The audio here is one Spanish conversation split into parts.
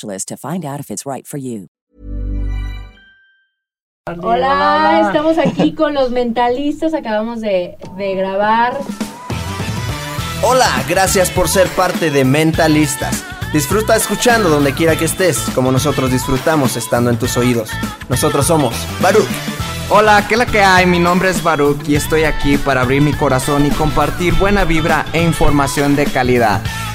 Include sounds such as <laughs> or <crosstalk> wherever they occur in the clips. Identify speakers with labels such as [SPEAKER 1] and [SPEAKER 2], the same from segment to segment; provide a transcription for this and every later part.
[SPEAKER 1] to find out if it's right for you.
[SPEAKER 2] Hola, estamos aquí con los mentalistas, acabamos de, de grabar.
[SPEAKER 3] Hola, gracias por ser parte de Mentalistas. Disfruta escuchando donde quiera que estés, como nosotros disfrutamos estando en tus oídos. Nosotros somos Baruch.
[SPEAKER 4] Hola, ¿qué es la que hay? Mi nombre es Baruch y estoy aquí para abrir mi corazón y compartir buena vibra e información de calidad.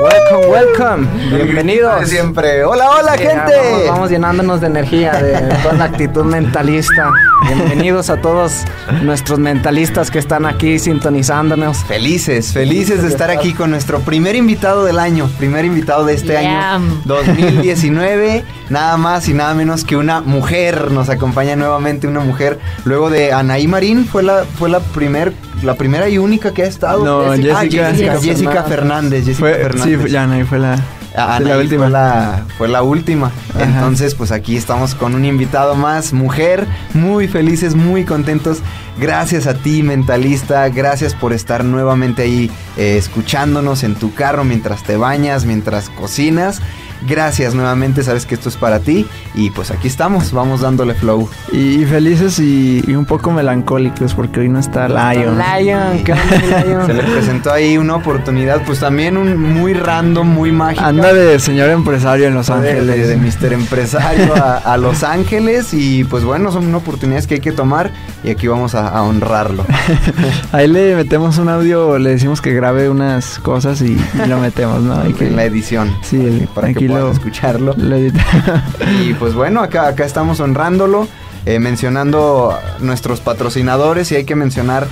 [SPEAKER 4] Welcome, welcome. Bienvenidos.
[SPEAKER 5] Siempre. Hola, hola,
[SPEAKER 4] Sí,
[SPEAKER 5] gente.
[SPEAKER 4] Vamos, vamos llenándonos de energía, de toda la actitud mentalista. Bienvenidos a todos nuestros mentalistas que están aquí sintonizándonos.
[SPEAKER 5] Felices, felices de estar aquí con nuestro primer invitado del año, primer invitado de este
[SPEAKER 2] Yeah.
[SPEAKER 5] año 2019, nada más y nada menos que una mujer, nos acompaña nuevamente una mujer, luego de Anaí Marín, fue la fue la primer la primera y única que ha estado.
[SPEAKER 6] No,
[SPEAKER 5] Ah,
[SPEAKER 6] Jessica-
[SPEAKER 5] Jessica,
[SPEAKER 6] Jessica
[SPEAKER 5] Jessica Fernández, Jessica
[SPEAKER 6] Fue,
[SPEAKER 5] Fernández.
[SPEAKER 6] sí, ya no, fue la,
[SPEAKER 5] Ah,
[SPEAKER 6] sí, la última.
[SPEAKER 5] Fue la, fue la última.
[SPEAKER 6] Ajá.
[SPEAKER 5] Entonces, pues aquí estamos con un invitado más, mujer, muy felices, muy contentos. Gracias a ti, mentalista. Gracias por estar nuevamente ahí eh, escuchándonos en tu carro mientras te bañas, mientras cocinas. Gracias nuevamente, sabes que esto es para ti. Y pues aquí estamos, vamos dándole flow.
[SPEAKER 6] Y, y felices y, y un poco melancólicos porque hoy no está Lion.
[SPEAKER 4] Lion, ¿qué <laughs> onda, Lion?
[SPEAKER 5] Se le presentó ahí una oportunidad, pues también un muy random, muy mágica.
[SPEAKER 6] Anda de señor empresario en Los
[SPEAKER 5] de,
[SPEAKER 6] Ángeles.
[SPEAKER 5] de, de Mr. Empresario a, <laughs> a Los Ángeles y pues bueno, son oportunidades que hay que tomar y aquí vamos a, a honrarlo. <laughs>
[SPEAKER 6] Ahí le metemos un audio, le decimos que grabe unas cosas y, y lo metemos, ¿no? Hay que
[SPEAKER 5] en la edición.
[SPEAKER 6] Sí, el-
[SPEAKER 5] para que puedan
[SPEAKER 6] lo-
[SPEAKER 5] escucharlo.
[SPEAKER 6] lo <laughs>
[SPEAKER 5] Y pues bueno, acá, acá estamos honrándolo, eh, mencionando nuestros patrocinadores y hay que mencionar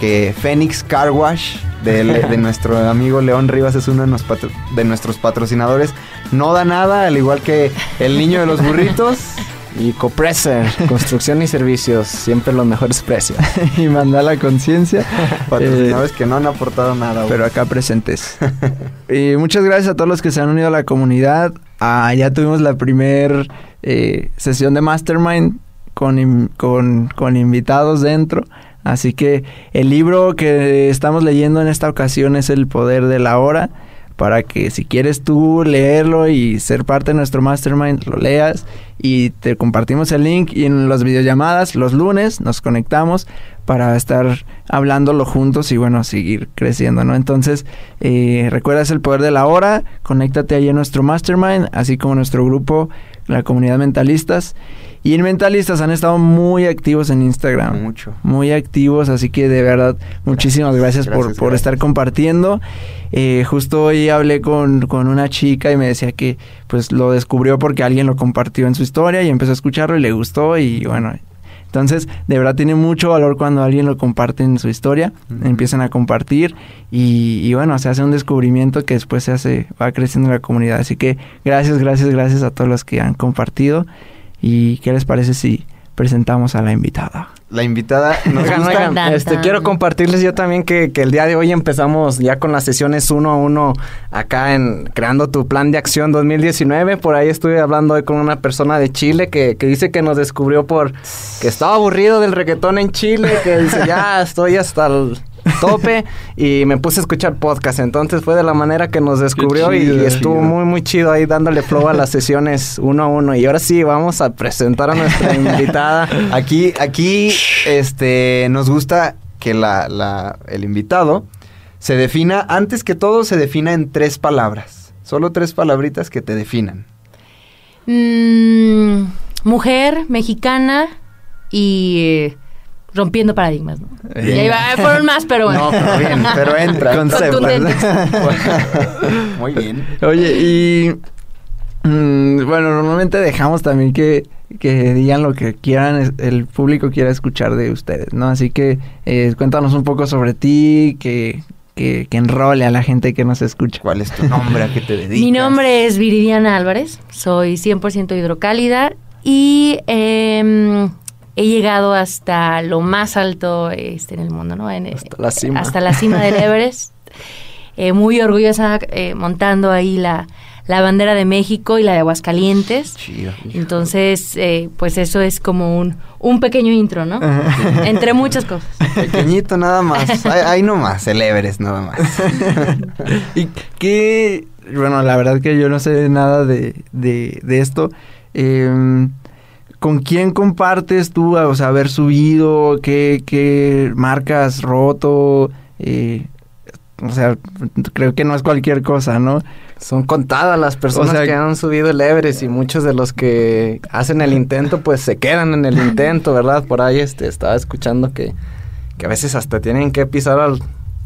[SPEAKER 5] que Phoenix Car Wash de, <laughs> de nuestro amigo León Rivas es uno de, nos patro- de nuestros patrocinadores. No da nada, al igual que el niño de los burritos. <laughs>
[SPEAKER 4] Y Copressor, <laughs> construcción y servicios, siempre los mejores precios. <laughs>
[SPEAKER 6] y mandar la conciencia. <laughs>
[SPEAKER 5] Patrocinadores que no han aportado nada.
[SPEAKER 6] pero acá presentes. y muchas gracias a todos los que se han unido a la comunidad. Ah, ya tuvimos la primer eh, sesión de Mastermind con, con, con invitados dentro. Así que el libro que estamos leyendo en esta ocasión es El Poder de la Hora. Para que si quieres tú leerlo y ser parte de nuestro mastermind, lo leas y te compartimos el link y en las videollamadas los lunes nos conectamos para estar hablándolo juntos y bueno, seguir creciendo, ¿no? Entonces, eh, recuerdas el poder de la hora, conéctate ahí en nuestro mastermind, así como nuestro grupo, la comunidad mentalistas. Y en mentalistas han estado muy activos en Instagram.
[SPEAKER 5] Mucho.
[SPEAKER 6] Muy activos, así que de verdad, muchísimas gracias, por,
[SPEAKER 5] Gracias,
[SPEAKER 6] por estar compartiendo. Eh, justo hoy hablé con, con una chica y me decía que pues lo descubrió porque alguien lo compartió en su historia y empezó a escucharlo y le gustó y bueno, entonces, de verdad tiene mucho valor cuando alguien lo comparte en su historia, empiezan a compartir y, y bueno, se hace un descubrimiento que después se hace, va creciendo la comunidad. Así que gracias, gracias, gracias a todos los que han compartido. ¿Y qué les parece si presentamos a la invitada.
[SPEAKER 5] La invitada nos
[SPEAKER 4] Oigan,
[SPEAKER 5] gusta.
[SPEAKER 4] oigan,
[SPEAKER 2] Tan,
[SPEAKER 4] este, quiero compartirles yo también que, que el día de hoy empezamos ya con las sesiones uno a uno acá en Creando tu Plan de Acción 2019. Por ahí estuve hablando hoy con una persona de Chile que, que dice que nos descubrió por que estaba aburrido del reggaetón en Chile, que dice ya estoy hasta el tope y me puse a escuchar podcast. Entonces fue de la manera que nos descubrió y-
[SPEAKER 6] chido,
[SPEAKER 4] y, estuvo
[SPEAKER 6] chido.
[SPEAKER 4] muy muy chido ahí dándole flow a las sesiones uno a uno. Y ahora sí, vamos a presentar a nuestra <laughs> invitada.
[SPEAKER 5] Aquí, aquí, este, nos gusta que la, la- el invitado se defina, antes que todo, se defina en tres palabras. Solo tres palabritas que te definan.
[SPEAKER 2] Mm, mujer, mexicana y eh, rompiendo paradigmas, ¿no? Y ahí va, fueron más, pero bueno.
[SPEAKER 5] No, pero bien, pero entra. <laughs>
[SPEAKER 2] Contundentes. <laughs>
[SPEAKER 5] Muy bien.
[SPEAKER 6] Oye, y mm, bueno, normalmente dejamos también que, que digan lo que quieran, el público quiera escuchar de ustedes, ¿no? Así que eh, cuéntanos un poco sobre ti, que, que, que enrole a la gente que nos escucha.
[SPEAKER 5] ¿Cuál es tu nombre? ¿A qué te dedicas?
[SPEAKER 2] Mi nombre es Viridiana Álvarez, soy 100% hidrocálida y em, he llegado hasta lo más alto este, en el mundo, ¿no? En-
[SPEAKER 4] Hasta la cima.
[SPEAKER 2] Hasta la cima del <laughs> Everest. Eh, muy orgullosa eh, montando ahí la, la bandera de México y la de Aguascalientes.
[SPEAKER 5] Chido.
[SPEAKER 2] Entonces, eh, pues eso es como un, un pequeño intro, ¿no? Entre muchas cosas.
[SPEAKER 5] Pequeñito nada más. <laughs> Ahí, nomás, el Everest nada más. <laughs>
[SPEAKER 6] y que, bueno, la verdad que yo no sé nada de, de, de esto. Em, ¿Con quién compartes tú, o sea, haber subido? ¿Qué, qué marcas roto? Eh, o sea, creo que no es cualquier cosa, ¿no?
[SPEAKER 4] Son contadas las personas
[SPEAKER 6] O sea,
[SPEAKER 4] que han subido el Everest y muchos de los que hacen el intento pues se quedan en el intento, ¿verdad? Por ahí este estaba escuchando que, que a veces hasta tienen que pisar al-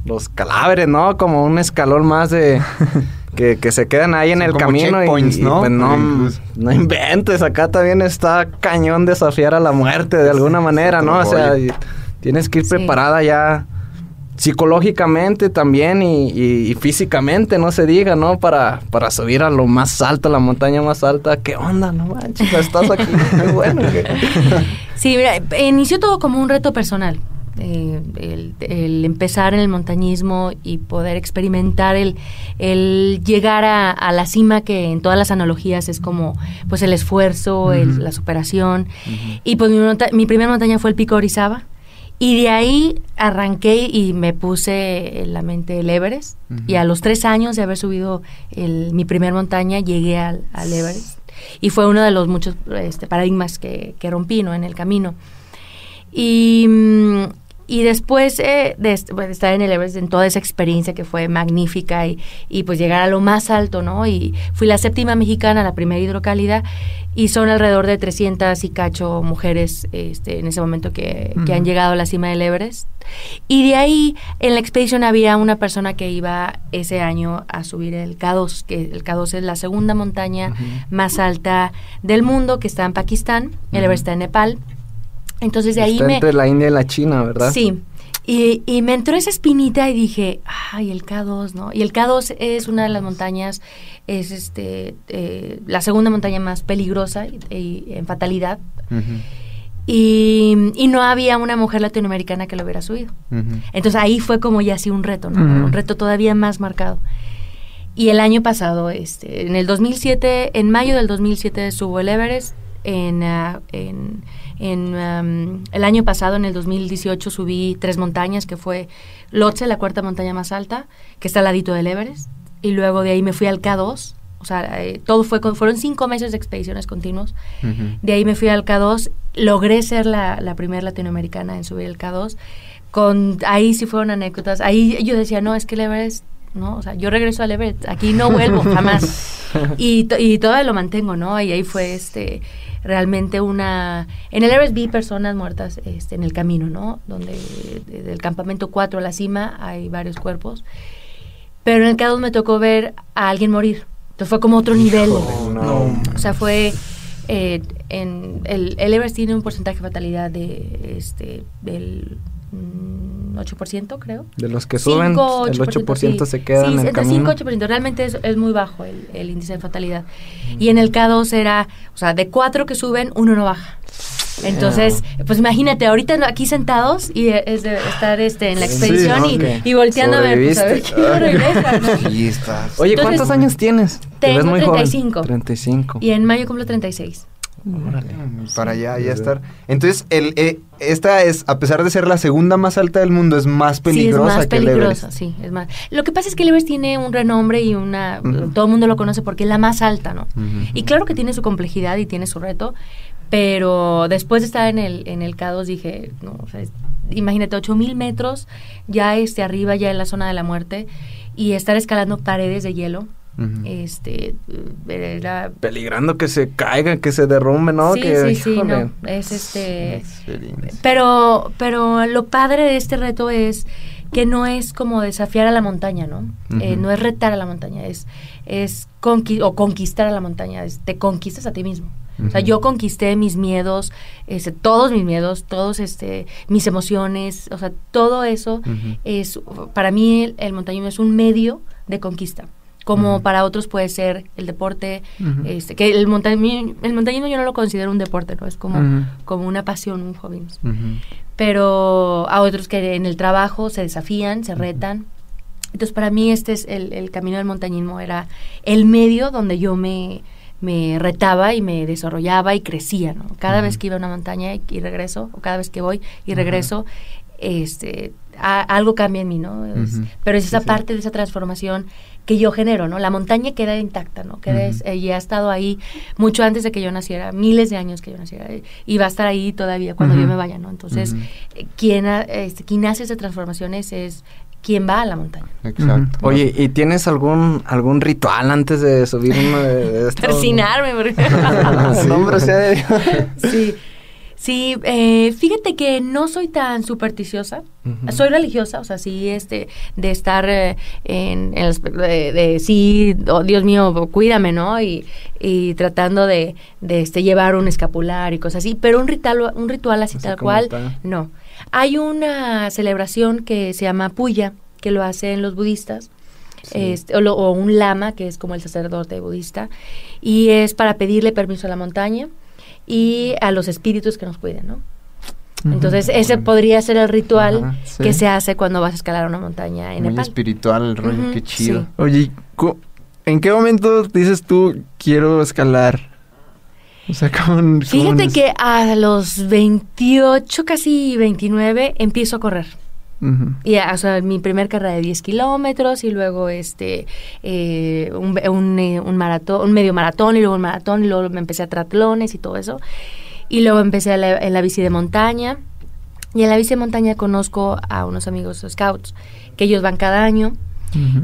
[SPEAKER 4] los cadáveres, ¿no? Como un escalón más de <laughs> que, que se quedan ahí en
[SPEAKER 5] Son
[SPEAKER 4] el
[SPEAKER 5] como
[SPEAKER 4] camino y,
[SPEAKER 5] ¿no?
[SPEAKER 4] pues no,
[SPEAKER 5] Incluso.
[SPEAKER 4] no inventes, acá también está cañón desafiar a la muerte de alguna manera, ¿no? O sea, y tienes que ir
[SPEAKER 2] Sí.
[SPEAKER 4] preparada ya psicológicamente también y, y- y físicamente, no se diga, ¿no? Para, para subir a lo más alto, a la montaña más alta. ¿Qué onda? No manches, estás aquí. Qué bueno. <laughs>
[SPEAKER 2] Sí, mira, inició todo como un reto personal. Eh, el, el empezar en el montañismo y poder experimentar el, el llegar a, a la cima que en todas las analogías es como pues el esfuerzo, el- la superación. Y pues mi, monta- mi primera montaña fue el Pico Orizaba. Y de ahí arranqué y me puse en la mente el Everest. Y a los tres años de haber subido el- mi primer montaña, llegué al, al Everest. Y fue uno de los muchos este, paradigmas que, que rompí ¿no? en el camino. Y, mm, y después eh, de, bueno, estar en el Everest, en toda esa experiencia que fue magnífica y, y pues llegar a lo más alto, ¿no? Y fui la séptima mexicana, la primera hidrocálida, y son alrededor de 300 y cacho mujeres este, en ese momento que, que han llegado a la cima del Everest. Y de ahí, en la expedición había una persona que iba ese año a subir el K2, que el K2 es la segunda montaña más alta del mundo, que está en Pakistán, el Everest está en Nepal. Entonces de ahí
[SPEAKER 4] Está
[SPEAKER 2] me...
[SPEAKER 4] entre la India y la China, ¿verdad?
[SPEAKER 2] Sí. Y, y me entró esa espinita y dije, ay, el K2, ¿no? Y el K2 es una de las montañas, es este eh, la segunda montaña más peligrosa y, y en fatalidad. Y, y no había una mujer latinoamericana que lo hubiera subido. Entonces ahí fue como ya así un reto, ¿no? Un reto todavía más marcado. Y el año pasado, este, en el 2007, en mayo del 2007 subo el Everest. En, ah, en, en, am, el año pasado, en el 2018, subí tres montañas, que fue Lhotse, la cuarta montaña más alta, que está al ladito del Everest. Y luego de ahí me fui al K2. O sea, eh, todo fue con- fueron cinco meses de expediciones continuos.
[SPEAKER 5] Ujú.
[SPEAKER 2] De ahí me fui al K2, logré ser la, la primera latinoamericana en subir el K2. Con, ahí sí fueron anécdotas. Ahí yo decía, no, es que el Everest, no, o sea, yo regreso al Everest, aquí no vuelvo jamás. <laughs> Y, to- y todavía lo mantengo, ¿no? Y ahí fue este realmente una... En el Everest vi personas muertas este, en el camino, ¿no? Donde de- del campamento 4 a la cima hay varios cuerpos. Pero en el K2 me tocó ver a alguien morir. Entonces fue como otro nivel.
[SPEAKER 4] No.
[SPEAKER 2] O sea, fue eh, en el, el Everest tiene un porcentaje de fatalidad de este del 8%, creo.
[SPEAKER 4] De los que suben,
[SPEAKER 2] Cinco,
[SPEAKER 4] el
[SPEAKER 2] 8%,
[SPEAKER 4] 8%
[SPEAKER 2] sí.
[SPEAKER 4] se queda
[SPEAKER 2] Sí,
[SPEAKER 4] en el
[SPEAKER 2] entre
[SPEAKER 4] camino.
[SPEAKER 2] 5 8%. Realmente es, es muy bajo el, el índice de fatalidad. Y en el K2 era, o sea, de cuatro que suben, uno no baja. Entonces, pues imagínate, ahorita aquí sentados y es de estar este, en la
[SPEAKER 6] Sí,
[SPEAKER 2] expedición
[SPEAKER 6] ok.
[SPEAKER 2] y, y volteando a ver, pues a ver quién regresa, ¿no? <laughs>
[SPEAKER 5] Sí, estás.
[SPEAKER 4] Oye,
[SPEAKER 2] Entonces,
[SPEAKER 4] ¿cuántos años tienes? Te
[SPEAKER 2] tengo
[SPEAKER 4] ves muy joven.
[SPEAKER 2] 35.
[SPEAKER 4] 35.
[SPEAKER 2] Y en mayo cumplo 36.
[SPEAKER 5] Para allá, ya estar. Entonces, el, eh, esta es, a pesar de ser la segunda más alta del mundo, es más peligrosa
[SPEAKER 2] sí, es más
[SPEAKER 5] que el
[SPEAKER 2] peligrosa,
[SPEAKER 5] Everest.
[SPEAKER 2] sí, es más. Lo que pasa es que el Everest tiene un renombre y una... Todo el mundo lo conoce porque es la más alta, ¿no? Y claro que tiene su complejidad y tiene su reto, pero después de estar en el, en el K2 dije, no, o sea, es- imagínate, 8000 metros ya este, arriba, ya en la zona de la muerte, y estar escalando paredes de hielo, Este, era...
[SPEAKER 4] Peligrando que se caiga, que se derrumbe, ¿no?
[SPEAKER 2] sí,
[SPEAKER 4] que,
[SPEAKER 2] sí, sí, no, es este... Pero, pero lo padre de este reto es que no es como desafiar a la montaña, ¿no? Eh, no es retar a la montaña, es, es conqui- o conquistar a la montaña, es- te conquistas a ti mismo. O sea, yo conquisté mis miedos, este, todos mis miedos, todos este, mis emociones, o sea, todo eso es, para mí el, el montañismo es un medio de conquista. Como
[SPEAKER 5] Ujú.
[SPEAKER 2] para otros puede ser el deporte,
[SPEAKER 6] Ujú.
[SPEAKER 2] este, que el montañismo, el montañismo yo no lo considero un deporte, ¿no? Es como,
[SPEAKER 6] Ujú.
[SPEAKER 2] como una pasión, un hobby. pero a otros que en el trabajo se desafían, se retan. Entonces, para mí este es el, el camino del montañismo, era el medio donde yo me, me retaba y me desarrollaba y crecía, ¿no? Cada vez que iba a una montaña y, y regreso, o cada vez que voy y regreso, este, a- algo cambia en mí, ¿no? Es-. Pero es esa
[SPEAKER 5] Sí, sí.
[SPEAKER 2] parte de esa transformación que yo genero, ¿no? La montaña queda intacta, ¿no? Queda, eh, y ha estado ahí mucho antes de que yo naciera, miles de años que yo naciera, eh, y va a estar ahí todavía cuando yo me vaya, ¿no? Entonces, eh, quien, ha- este, quien hace esas transformaciones es quien va a la montaña.
[SPEAKER 5] Exacto.
[SPEAKER 4] Oye, ¿y tienes algún algún ritual antes de subir uno de, <laughs> <laughs> de estos?
[SPEAKER 2] Persinarme, porque...
[SPEAKER 4] Sí,
[SPEAKER 2] sí. Eh, fíjate que no soy tan supersticiosa. Soy religiosa, o sea, sí, este, de estar eh, en, en de, de sí, oh, Dios mío, cuídame, ¿no? Y, y tratando de, de este, llevar un escapular y cosas así, pero un ritual, un ritual así,
[SPEAKER 4] Así
[SPEAKER 2] tal cual, no. Hay una celebración que se llama Puya, que lo hacen los budistas, este, o, lo- o un lama, que es como el sacerdote budista, y es para pedirle permiso a la montaña y a los espíritus que nos cuiden, ¿no? Entonces, ese podría ser el ritual
[SPEAKER 4] Ajá,
[SPEAKER 6] sí.
[SPEAKER 2] que se hace cuando vas a escalar una montaña en
[SPEAKER 5] Muy
[SPEAKER 2] Nepal.
[SPEAKER 5] espiritual el rollo,
[SPEAKER 2] Ujú,
[SPEAKER 5] qué chido.
[SPEAKER 2] sí.
[SPEAKER 6] Oye, ¿y cu- ¿en qué momento dices tú quiero escalar? O sea, con...
[SPEAKER 2] Fíjate que a los 28, casi 29, empiezo a correr. Y, o sea, mi primer carrera de 10 kilómetros y luego este eh, un, un, eh, un maratón, un medio maratón y luego un maratón y luego me empecé a triatlones y todo eso. Y luego empecé a la- en la bici de montaña. Y en la bici de montaña conozco a unos amigos scouts que ellos van cada año.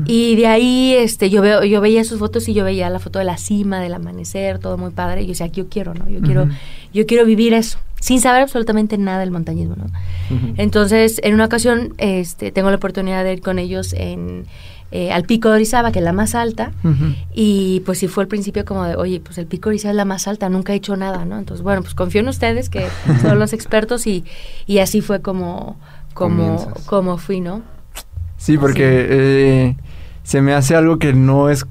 [SPEAKER 2] Y de ahí este yo veo yo veía sus fotos y yo veía la foto de la cima, del amanecer, todo muy padre y yo decía, yo quiero, ¿no? Yo quiero
[SPEAKER 6] Ujú.
[SPEAKER 2] yo quiero vivir eso, sin saber absolutamente nada del montañismo, ¿no? Entonces, en una ocasión este tengo la oportunidad de ir con ellos en eh, al Pico de Orizaba, que es la más alta, y pues sí fue al principio como de, oye, pues el Pico de Orizaba es la más alta, nunca he hecho nada, ¿no? Entonces, bueno, pues confío en ustedes que <laughs> son los expertos y, y así fue como como
[SPEAKER 5] Comienzas.
[SPEAKER 2] como fui, ¿no?
[SPEAKER 6] Sí, porque eh, se me hace algo que no es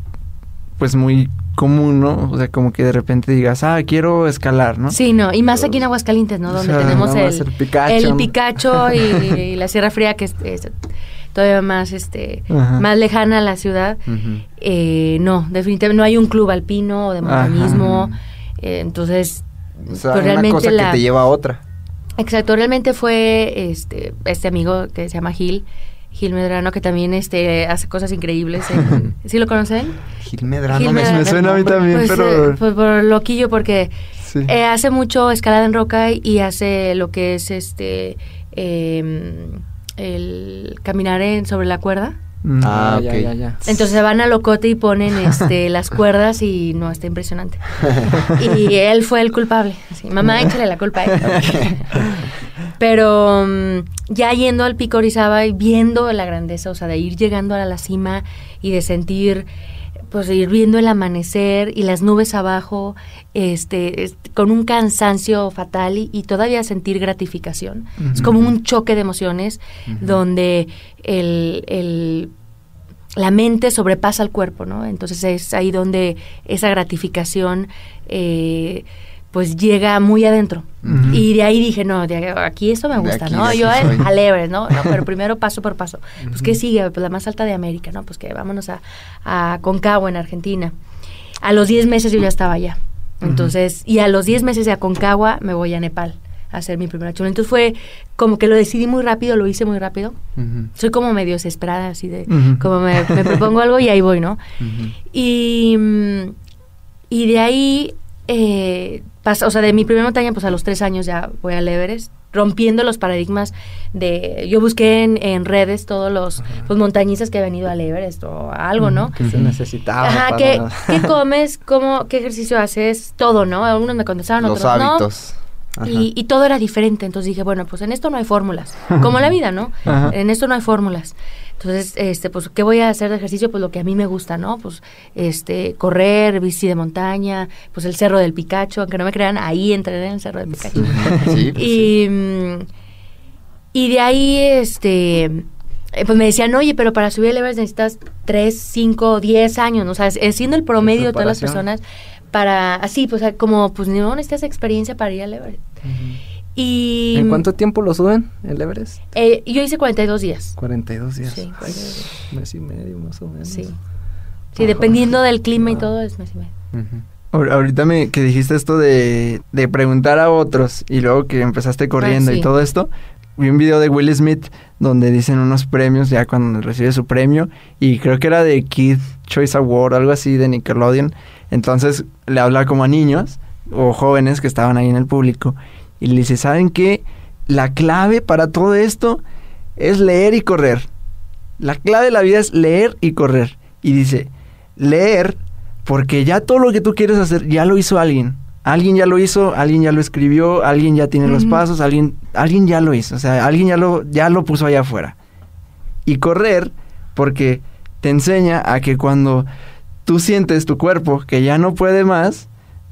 [SPEAKER 6] pues muy común, ¿no? O sea, como que de repente digas, ah, quiero escalar, ¿no?
[SPEAKER 2] Sí, no, y más aquí en Aguascalientes, ¿no?
[SPEAKER 6] O
[SPEAKER 2] Donde
[SPEAKER 6] sea,
[SPEAKER 2] tenemos el,
[SPEAKER 4] el Picacho,
[SPEAKER 2] el y, <laughs> y la Sierra Fría, que es, es todavía más, este,
[SPEAKER 6] Ajá.
[SPEAKER 2] más lejana a la ciudad. Eh, no, definitivamente no hay un club alpino o de montañismo. eh, entonces,
[SPEAKER 5] O sea,
[SPEAKER 2] pues,
[SPEAKER 5] una
[SPEAKER 2] realmente
[SPEAKER 5] cosa
[SPEAKER 2] la-
[SPEAKER 5] que te lleva a otra.
[SPEAKER 2] Exacto, realmente fue este este amigo que se llama Gil, Gil Medrano, que también este hace cosas increíbles. en- <laughs> ¿Sí lo conocen?
[SPEAKER 5] Gil Medrano
[SPEAKER 2] Gil
[SPEAKER 5] me,
[SPEAKER 2] Medrano.
[SPEAKER 6] Me suena a mí también,
[SPEAKER 2] Pues,
[SPEAKER 6] pero...
[SPEAKER 2] eh, pues por loquillo, porque
[SPEAKER 6] sí.
[SPEAKER 2] eh, hace mucho escalada en roca y hace lo que es este em, el caminar en sobre la cuerda.
[SPEAKER 6] Mm.
[SPEAKER 5] Ah,
[SPEAKER 4] ya,
[SPEAKER 5] ok.
[SPEAKER 4] ya, ya.
[SPEAKER 2] Entonces se van a locote y ponen este <laughs> las cuerdas y no está impresionante. <laughs> Y él fue el culpable. Así, mamá, échale la culpa a él. Pero mm, ya yendo al pico Orizaba y viendo la grandeza, o sea, de ir llegando a la cima y de sentir pues de ir viendo el amanecer y las nubes abajo, este, es- con un cansancio fatal y, y todavía sentir gratificación. Es como un choque de emociones donde el, el- la mente sobrepasa al cuerpo, ¿no? Entonces es ahí donde esa gratificación, eh, pues llega muy adentro. Y de ahí dije, no, de aquí esto me gusta,
[SPEAKER 5] aquí,
[SPEAKER 2] ¿no? Yo al Everest, ¿no? No, <laughs> Pero primero paso por paso. Pues, ¿qué sigue? Pues la más alta de América, ¿no? Pues que vámonos a, a Concagua, en Argentina. A los 10 meses yo ya estaba allá. Entonces, y a los 10 meses de Aconcagua me voy a Nepal a hacer mi primera chula. Entonces fue como que lo decidí muy rápido, lo hice muy rápido. Soy como medio desesperada, así de, como me, me propongo algo y ahí voy, ¿no? Y, mm, y de ahí, eh, pasa- o sea, de mi primera montaña, pues a los tres años ya voy al Everest, rompiendo los paradigmas de... Yo busqué en, en redes todos los pues, montañistas que habían ido al Everest o algo, ¿no?
[SPEAKER 4] Que se necesitaba.
[SPEAKER 2] Ajá, ¿qué, qué <laughs> comes? Cómo, ¿Qué ejercicio haces? Todo, ¿no? Algunos me contestaron,
[SPEAKER 5] Los
[SPEAKER 2] otros no.
[SPEAKER 5] hábitos.
[SPEAKER 2] Y, y todo era diferente. Entonces dije, bueno, pues en esto no hay fórmulas. Como la vida, ¿no?
[SPEAKER 6] Ajá.
[SPEAKER 2] En esto no hay fórmulas. Entonces, este, pues, ¿qué voy a hacer de ejercicio? Pues lo que a mí me gusta, ¿no? Pues, este, correr, bici de montaña, pues el Cerro del Picacho, aunque no me crean, ahí entrené en el Cerro del Picacho. <laughs>
[SPEAKER 5] Sí, pues,
[SPEAKER 2] y, mm, y de ahí, este, eh, pues me decían, oye, pero para subir el Everest necesitas 3, 5, 10 años, ¿no? O sea, es, siendo el promedio de todas las personas para, así, pues como, pues no necesitas experiencia para ir al Everest. Y
[SPEAKER 4] ¿En cuánto tiempo lo suben el Everest?
[SPEAKER 2] eh, yo hice 42 días.
[SPEAKER 4] 42 días.
[SPEAKER 2] Sí, 42 días.
[SPEAKER 4] Mes y medio más o menos.
[SPEAKER 2] Sí. Sí, dependiendo del clima y todo, es mes y medio.
[SPEAKER 5] ujú.
[SPEAKER 6] Ahor- Ahorita me, que dijiste esto de, de preguntar a otros y luego que empezaste corriendo
[SPEAKER 2] Ah, sí.
[SPEAKER 6] y todo esto, vi un video de Will Smith donde dicen unos premios ya cuando recibe su premio y creo que era de Kid Choice Award, algo así de Nickelodeon. Entonces le habla como a niños o jóvenes que estaban ahí en el público y le dice, ¿saben qué? La clave para todo esto es leer y correr. La clave de la vida es leer y correr. Y dice, leer porque ya todo lo que tú quieres hacer ya lo hizo alguien. Alguien ya lo hizo, alguien ya lo escribió, alguien ya tiene los pasos, alguien, alguien ya lo hizo. O sea, alguien ya lo, ya lo puso allá afuera. Y correr porque te enseña a que cuando tú sientes tu cuerpo que ya no puede más,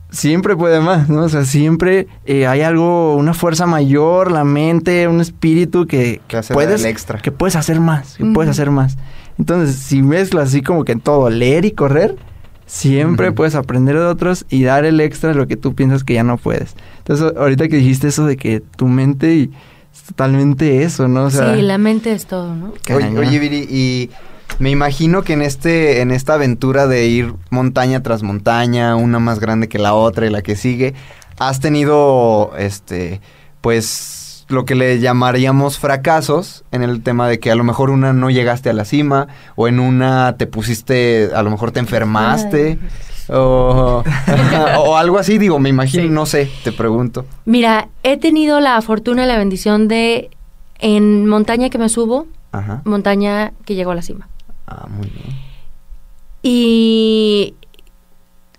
[SPEAKER 6] siempre puede más, ¿no? O sea, siempre eh, hay algo, una fuerza mayor, la mente, un espíritu que,
[SPEAKER 5] Que hace
[SPEAKER 6] puedes,
[SPEAKER 5] extra.
[SPEAKER 6] que puedes hacer más, que puedes hacer más. Entonces, si mezclas así como que en todo, leer y correr, siempre puedes aprender de otros y dar el extra de lo que tú piensas que ya no puedes. Entonces, ahorita que dijiste eso de que tu mente y es totalmente eso, ¿no? O sea,
[SPEAKER 2] sí, la mente es todo, ¿no?
[SPEAKER 5] Oye, oye, Viri, y me imagino que en este, en esta aventura de ir montaña tras montaña, una más grande que la otra y la que sigue, has tenido este, pues lo que le llamaríamos fracasos en el tema de que a lo mejor una no llegaste a la cima, o en una te pusiste, a lo mejor te enfermaste. O, <laughs> o algo así, digo, me imagino,
[SPEAKER 2] Sí.
[SPEAKER 5] no sé, te pregunto.
[SPEAKER 2] Mira, he tenido la fortuna y la bendición de, en montaña que me subo,
[SPEAKER 5] Ajá.
[SPEAKER 2] montaña que llego a la cima.
[SPEAKER 5] Ah, muy bien.
[SPEAKER 2] Y,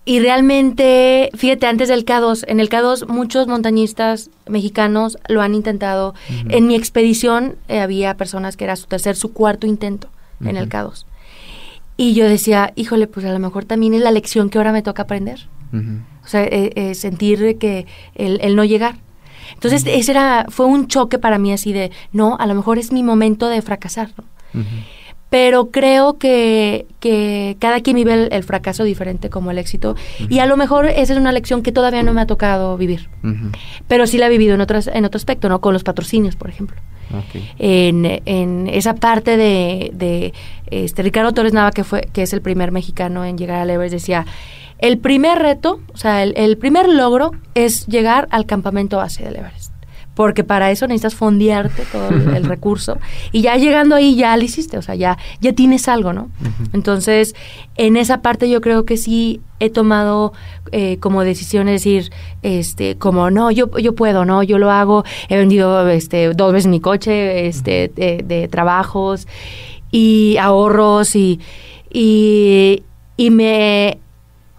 [SPEAKER 2] y realmente, fíjate, antes del K2, en el K2 muchos montañistas mexicanos lo han intentado. En mi expedición eh, había personas que era su tercer, su cuarto intento en el
[SPEAKER 5] Ujú.
[SPEAKER 2] K2. Y yo decía, híjole, pues a lo mejor también es la lección que ahora me toca aprender. O sea, eh, eh, sentir que el, el no llegar. Entonces, ese era, fue un choque para mí así de, no, a lo mejor es mi momento de fracasar, ¿no? Pero creo que, que cada quien vive el, el fracaso diferente como el éxito. Y a lo mejor esa es una lección que todavía no me ha tocado vivir. Pero sí la he vivido en, otras, en otro aspecto, ¿no? Con los patrocinios, por ejemplo. En, en esa parte de, de este, Ricardo Torres Nava, que, fue, que es el primer mexicano en llegar al Everest, decía, el primer reto, o sea, el, el primer logro es llegar al campamento base del Everest. Porque para eso necesitas fondearte todo el, el <laughs> recurso. Y ya llegando ahí ya lo hiciste, o sea, ya, ya tienes algo, ¿no? Entonces, en esa parte yo creo que sí he tomado eh, como decisión, es decir, este, como no, yo, yo puedo, ¿no? Yo lo hago, he vendido este, dos veces mi coche, este, de, de trabajos y ahorros y, y, y me,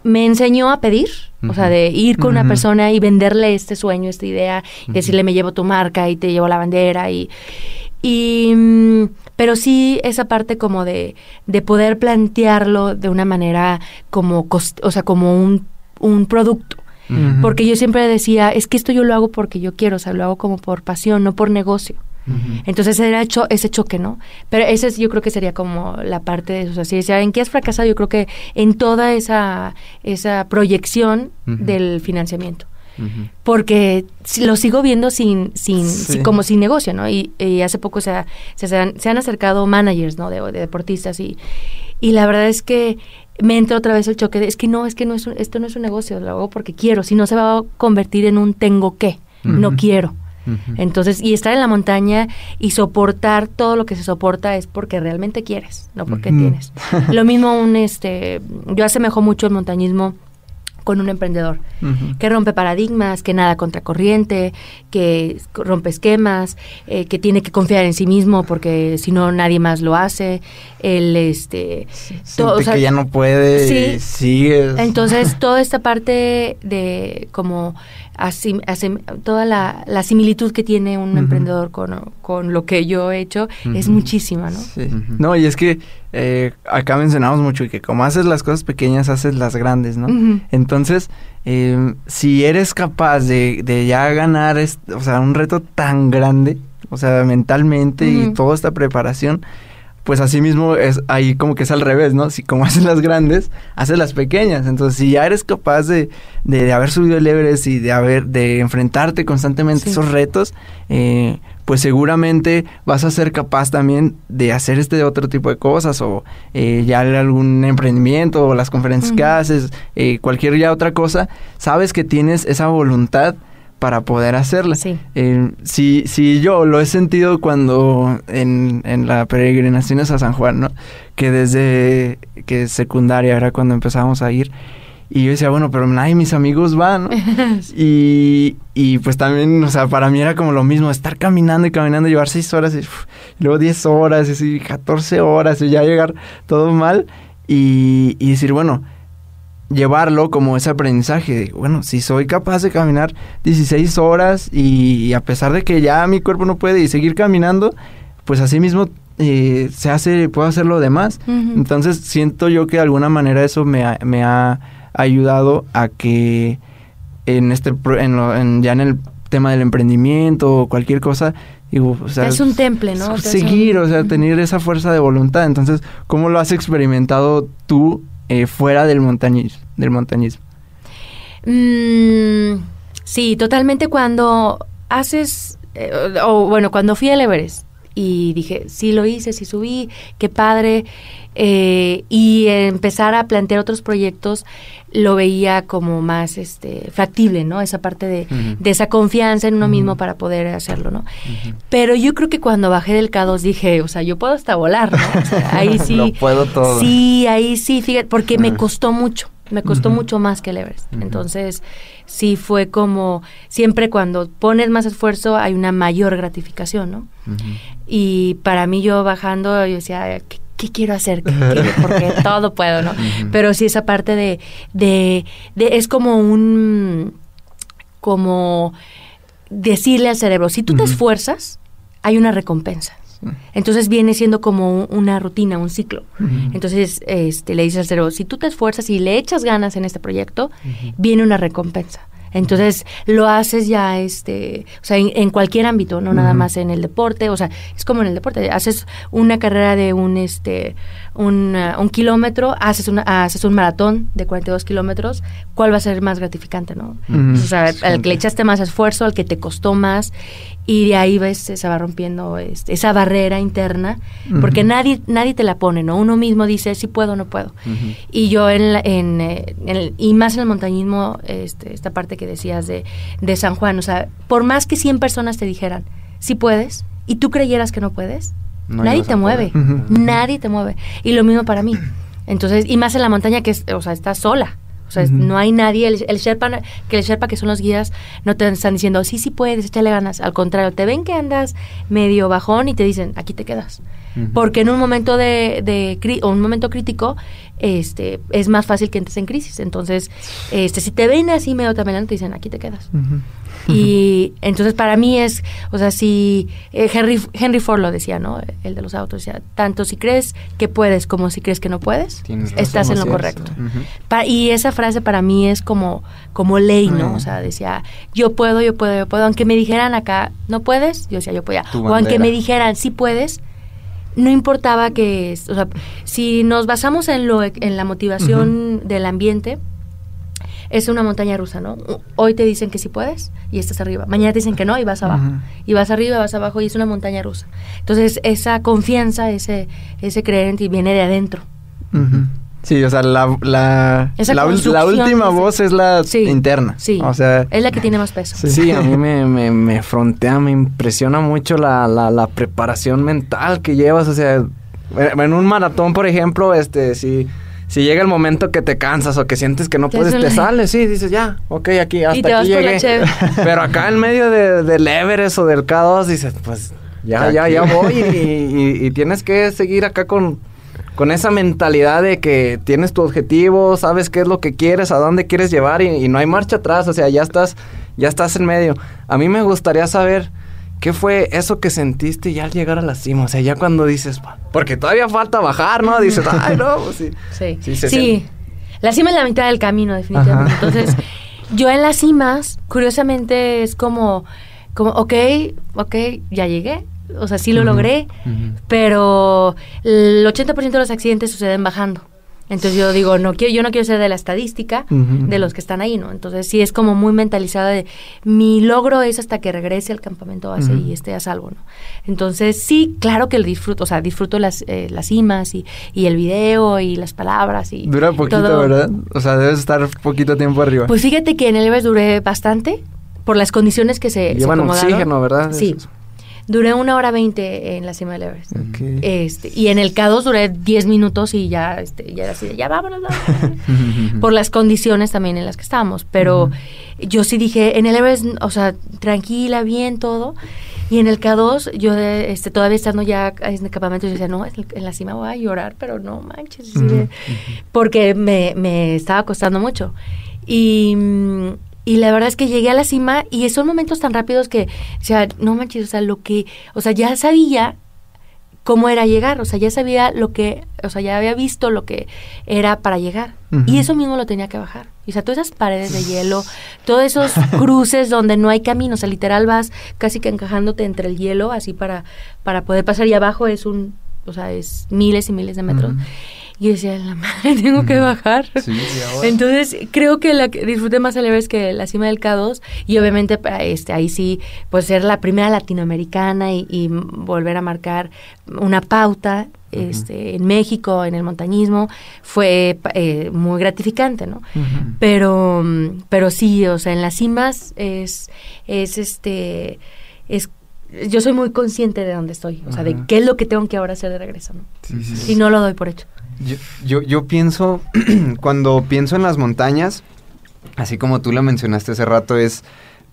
[SPEAKER 2] me enseñó a pedir, o sea, de ir con una persona y venderle este sueño, esta idea, y decirle me llevo tu marca y te llevo la bandera y, y pero sí esa parte como de, de poder plantearlo de una manera como cost- o sea, como un, un producto. Porque yo siempre decía, es que esto yo lo hago porque yo quiero, o sea, lo hago como por pasión, no por negocio. Entonces era ese choque, ¿no? Pero ese es, yo creo que sería como la parte de eso. Sea, si decía, ¿en qué has fracasado? Yo creo que en toda esa, esa proyección del financiamiento. porque lo sigo viendo sin, sin,
[SPEAKER 6] Sí.
[SPEAKER 2] como sin negocio, ¿no? Y, y hace poco se, ha- se, han, se han acercado managers, ¿no? De, de deportistas y, y la verdad es que me entra otra vez el choque de, es que no, es que no es un- esto no es un negocio, lo hago porque quiero, si no se va a convertir en un tengo que, no quiero. Entonces, y estar en la montaña y soportar todo lo que se soporta es porque realmente quieres, no porque tienes. <laughs> Lo mismo un este, yo asemejo mucho el montañismo con un emprendedor que rompe paradigmas, que nada contracorriente, que rompe esquemas, eh, que tiene que confiar en sí mismo porque si no nadie más lo hace. El este todo,
[SPEAKER 6] Siente
[SPEAKER 2] o sea,
[SPEAKER 6] que ya no puede
[SPEAKER 2] Sí.
[SPEAKER 6] y sigues.
[SPEAKER 2] entonces, <laughs> toda esta parte de como asim- asim- toda la, la similitud que tiene un emprendedor con, con lo que yo he hecho es muchísima, ¿no?
[SPEAKER 6] Sí. No, y es que eh, acá mencionamos mucho que como haces las cosas pequeñas, haces las grandes, ¿no? Entonces, eh, si eres capaz de, de ya ganar, es- o sea, un reto tan grande, o sea, mentalmente y toda esta preparación, pues así mismo es ahí como que es al revés, ¿no? Si como <laughs> haces las grandes, haces las pequeñas. Entonces, si ya eres capaz de, de, de haber subido el Everest y de haber, de enfrentarte constantemente a esos retos, eh, pues seguramente vas a ser capaz también de hacer este otro tipo de cosas o eh, ya algún emprendimiento o las conferencias que haces, eh, cualquier ya otra cosa, sabes que tienes esa voluntad para poder hacerla.
[SPEAKER 2] Sí.
[SPEAKER 6] Eh, si, si yo lo he sentido cuando en, en la peregrinaciones a San Juan, ¿no? Que desde que secundaria era cuando empezábamos a ir. Y yo decía, bueno, pero nadie mis amigos van, ¿no? <laughs> y, y pues también, o sea, para mí era como lo mismo, estar caminando y caminando, llevar seis horas y, y luego 10 horas y así, 14 horas y ya llegar todo mal. Y, y decir, bueno, llevarlo como ese aprendizaje. de, Bueno, si soy capaz de caminar 16 horas y, a pesar de que ya mi cuerpo no puede y seguir caminando, pues así mismo eh, se hace, puedo hacer lo demás. Entonces siento yo que de alguna manera eso me ha, me ha ayudado a que en este en lo- en- ya en el tema del emprendimiento o cualquier cosa digo o sea,
[SPEAKER 2] es un temple, ¿no?
[SPEAKER 6] Seguir o sea tener esa fuerza de voluntad entonces cómo lo has experimentado tú eh, fuera del montañismo del montañismo
[SPEAKER 2] Mm, sí, totalmente cuando haces, eh, o bueno, cuando fui al Everest y dije, sí lo hice, sí subí, qué padre, eh, y empezar a plantear otros proyectos, lo veía como más este factible, ¿no? Esa parte de, de esa confianza en uno mismo para poder hacerlo, ¿no? Pero yo creo que cuando bajé del K2 dije, o sea, yo puedo hasta volar, ¿no? O sea, ahí <laughs> sí.
[SPEAKER 5] Lo puedo todo.
[SPEAKER 2] Sí, ahí sí, fíjate, porque me costó mucho, me costó mucho más que el Everest. Entonces, sí fue como, siempre cuando pones más esfuerzo hay una mayor gratificación, ¿no? Y para mí yo bajando, yo decía, ¿qué, qué quiero hacer? <laughs> Porque todo puedo, ¿no? Pero sí esa parte de, de, de, es como un, como decirle al cerebro, si tú te esfuerzas, hay una recompensa. Entonces viene siendo como un- una rutina, un ciclo. Entonces este, le dices al cerebro, si tú te esfuerzas y le echas ganas en este proyecto, viene una recompensa. Entonces lo haces ya, este, o sea, en, en cualquier ámbito, no nada más en el deporte, o sea, es como en el deporte, haces una carrera de un, este, un, un kilómetro, haces, una, haces un maratón de 42 kilómetros, ¿cuál va a ser más gratificante, no? O sea, al que le echaste más esfuerzo, al que te costó más, y de ahí ves, se va rompiendo este, esa barrera interna, porque nadie, nadie te la pone, ¿no? Uno mismo dice, sí puedo, no puedo. Y yo en, la- en, eh, en el- y más en el montañismo, este, esta parte que decías de, de San Juan, o sea, por más que 100 personas te dijeran, sí puedes, y tú creyeras que no puedes,
[SPEAKER 5] No
[SPEAKER 2] nadie te mueve, nadie te mueve. Y lo mismo para mí. Entonces, y más en la montaña que es, o sea, estás sola. O sea, no hay nadie, el, el Sherpa, que el Sherpa que son los guías, no te están diciendo, sí, sí puedes, échale ganas. Al contrario, te ven que andas medio bajón y te dicen, aquí te quedas. Porque en un momento de, de o un momento crítico, este, es más fácil que entres en crisis. Entonces, este, si te ven así medio tambaleando, te dicen, aquí te quedas. Y entonces para mí es, o sea, si eh, Henry, Henry Ford lo decía, ¿no? El de los autos, decía, tanto si crees que puedes como si crees que no puedes,
[SPEAKER 5] Tienes razón,
[SPEAKER 2] estás en lo correcto. Pa- y esa frase para mí es como, como ley, ¿no?
[SPEAKER 6] Mm.
[SPEAKER 2] O sea, decía, yo puedo, yo puedo, yo puedo. Aunque me dijeran acá, no puedes, yo decía, yo podía. O aunque me dijeran, sí puedes, no importaba que, o sea, si nos basamos en, lo, en la motivación del ambiente, es una montaña rusa, ¿no? Hoy te dicen que sí puedes y estás arriba. Mañana te dicen que no y vas abajo. Y vas arriba, vas abajo y es una montaña rusa. Entonces, esa confianza, ese, ese creer en ti viene de adentro.
[SPEAKER 6] Sí, o sea, la, la, la, la última voz es la
[SPEAKER 2] Sí,
[SPEAKER 6] interna.
[SPEAKER 2] Sí.
[SPEAKER 6] O sea,
[SPEAKER 2] es la que tiene más peso.
[SPEAKER 4] Sí, a mí me, me, me frontea, me impresiona mucho la, la, preparación mental que llevas. O sea, en un maratón, por ejemplo, este, si, si llega el momento que te cansas o que sientes que no
[SPEAKER 2] Te
[SPEAKER 4] puedes, te sales, sí, dices ya, ok, aquí, hasta
[SPEAKER 2] te vas
[SPEAKER 4] aquí llegué. <laughs> Pero acá en medio de, del Everest o del K2 dices, pues ya, ya, ya voy y, y- y tienes que seguir acá con, con esa mentalidad de que tienes tu objetivo, sabes qué es lo que quieres, a dónde quieres llevar y, y no hay marcha atrás, o sea, ya estás, ya estás en medio. A mí me gustaría saber qué fue eso que sentiste ya al llegar a la cima, o sea, ya cuando dices, porque todavía falta bajar, ¿no? Dices, ay, no, pues sí. <laughs>
[SPEAKER 2] Sí.
[SPEAKER 4] Sí, se
[SPEAKER 2] Sí. La cima es la mitad del camino, definitivamente.
[SPEAKER 4] Ajá.
[SPEAKER 2] Entonces, <laughs> yo en las cimas, curiosamente, es como, como, ok, ok, ya llegué. O sea, sí lo logré, pero el 80% de los accidentes suceden bajando. Entonces yo digo, no quiero, yo no quiero ser de la estadística de los que están ahí, ¿no? Entonces sí es como muy mentalizada de mi logro es hasta que regrese al campamento base y esté a salvo, ¿no? Entonces sí, claro que lo disfruto, o sea, disfruto las, eh, las cimas y, y el video y las palabras y
[SPEAKER 6] dura poquito,
[SPEAKER 2] todo.
[SPEAKER 6] ¿verdad? O sea, debes estar poquito tiempo arriba.
[SPEAKER 2] Pues fíjate que en el duré bastante por las condiciones que se, se
[SPEAKER 4] Llevan
[SPEAKER 2] acomodaron.
[SPEAKER 4] oxígeno, ¿verdad?
[SPEAKER 2] Sí.
[SPEAKER 4] Eso.
[SPEAKER 2] Duré una hora veinte en la cima del Everest.
[SPEAKER 6] Ok.
[SPEAKER 2] Este, y en el K2 duré 10 minutos y ya, este, ya era así de, ya vámonos, vámonos". <laughs> por las condiciones también en las que estábamos. Pero yo sí dije, en el Everest, o sea, tranquila, bien, todo. Y en el K2, yo eh, este, todavía estando ya en el campamento, yo decía, no, en la cima voy a llorar, pero no manches. así de- porque me, me estaba costando mucho. Y, mm, y la verdad es que llegué a la cima y son momentos tan rápidos que, o sea, no manches, o sea, lo que, o sea, ya sabía cómo era llegar, o sea, ya sabía lo que, o sea, ya había visto lo que era para llegar. Y eso mismo lo tenía que bajar. O sea, todas esas paredes de hielo, <laughs> todos esos <laughs> cruces donde no hay camino, o sea, literal vas casi que encajándote entre el hielo así para, para poder pasar y abajo es un, o sea, es miles y miles de metros. Y yo decía, la madre, <laughs> tengo que bajar.
[SPEAKER 5] Sí,
[SPEAKER 2] Entonces, creo que la que disfruté más el Everest que la cima del K2 y obviamente este ahí sí pues ser la primera latinoamericana y, y volver a marcar una pauta este en México en el montañismo fue eh, muy gratificante, ¿no? Pero mm, pero sí, o sea, en las cimas es es este es yo soy muy consciente de dónde estoy, o sea, de qué es lo que tengo que ahora hacer de regreso, ¿no?
[SPEAKER 5] Sí, sí, sí.
[SPEAKER 2] Y no lo doy por hecho.
[SPEAKER 5] Yo, yo, pienso, <clears throat> cuando pienso en las montañas, así como tú lo mencionaste hace rato, es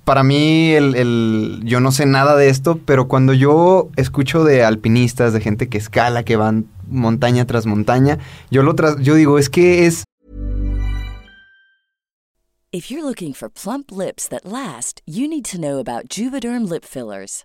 [SPEAKER 5] para mí el, el- yo no sé nada de esto, pero cuando yo escucho de alpinistas, de gente que escala, que van montaña tras montaña, yo lo tras, yo digo, es que es
[SPEAKER 1] If you're looking for plump lips that last, you need to know about Juvederm lip fillers.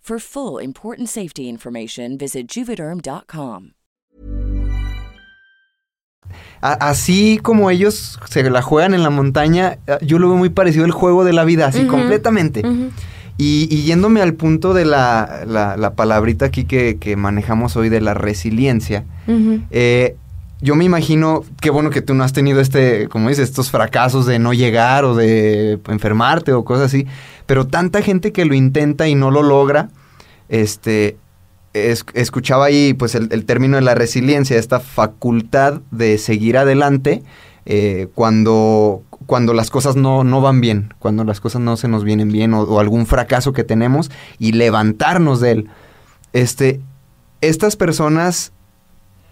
[SPEAKER 1] For full important safety information, visit juvederm.com.
[SPEAKER 5] así como ellos se la juegan en la montaña, eh, yo lo veo muy parecido al juego de la vida, así completamente. Y, y yéndome al punto de la, la- la palabrita aquí que, que manejamos hoy de la resiliencia,
[SPEAKER 2] Ujú.
[SPEAKER 5] eh, yo me imagino, qué bueno que tú no has tenido este, como dices, estos fracasos de no llegar o de enfermarte o cosas así, pero tanta gente que lo intenta y no lo logra, este, es- escuchaba ahí pues el, el término de la resiliencia, esta facultad de seguir adelante eh, cuando, cuando las cosas no, no van bien, cuando las cosas no se nos vienen bien o, o algún fracaso que tenemos y levantarnos de él. Este, estas personas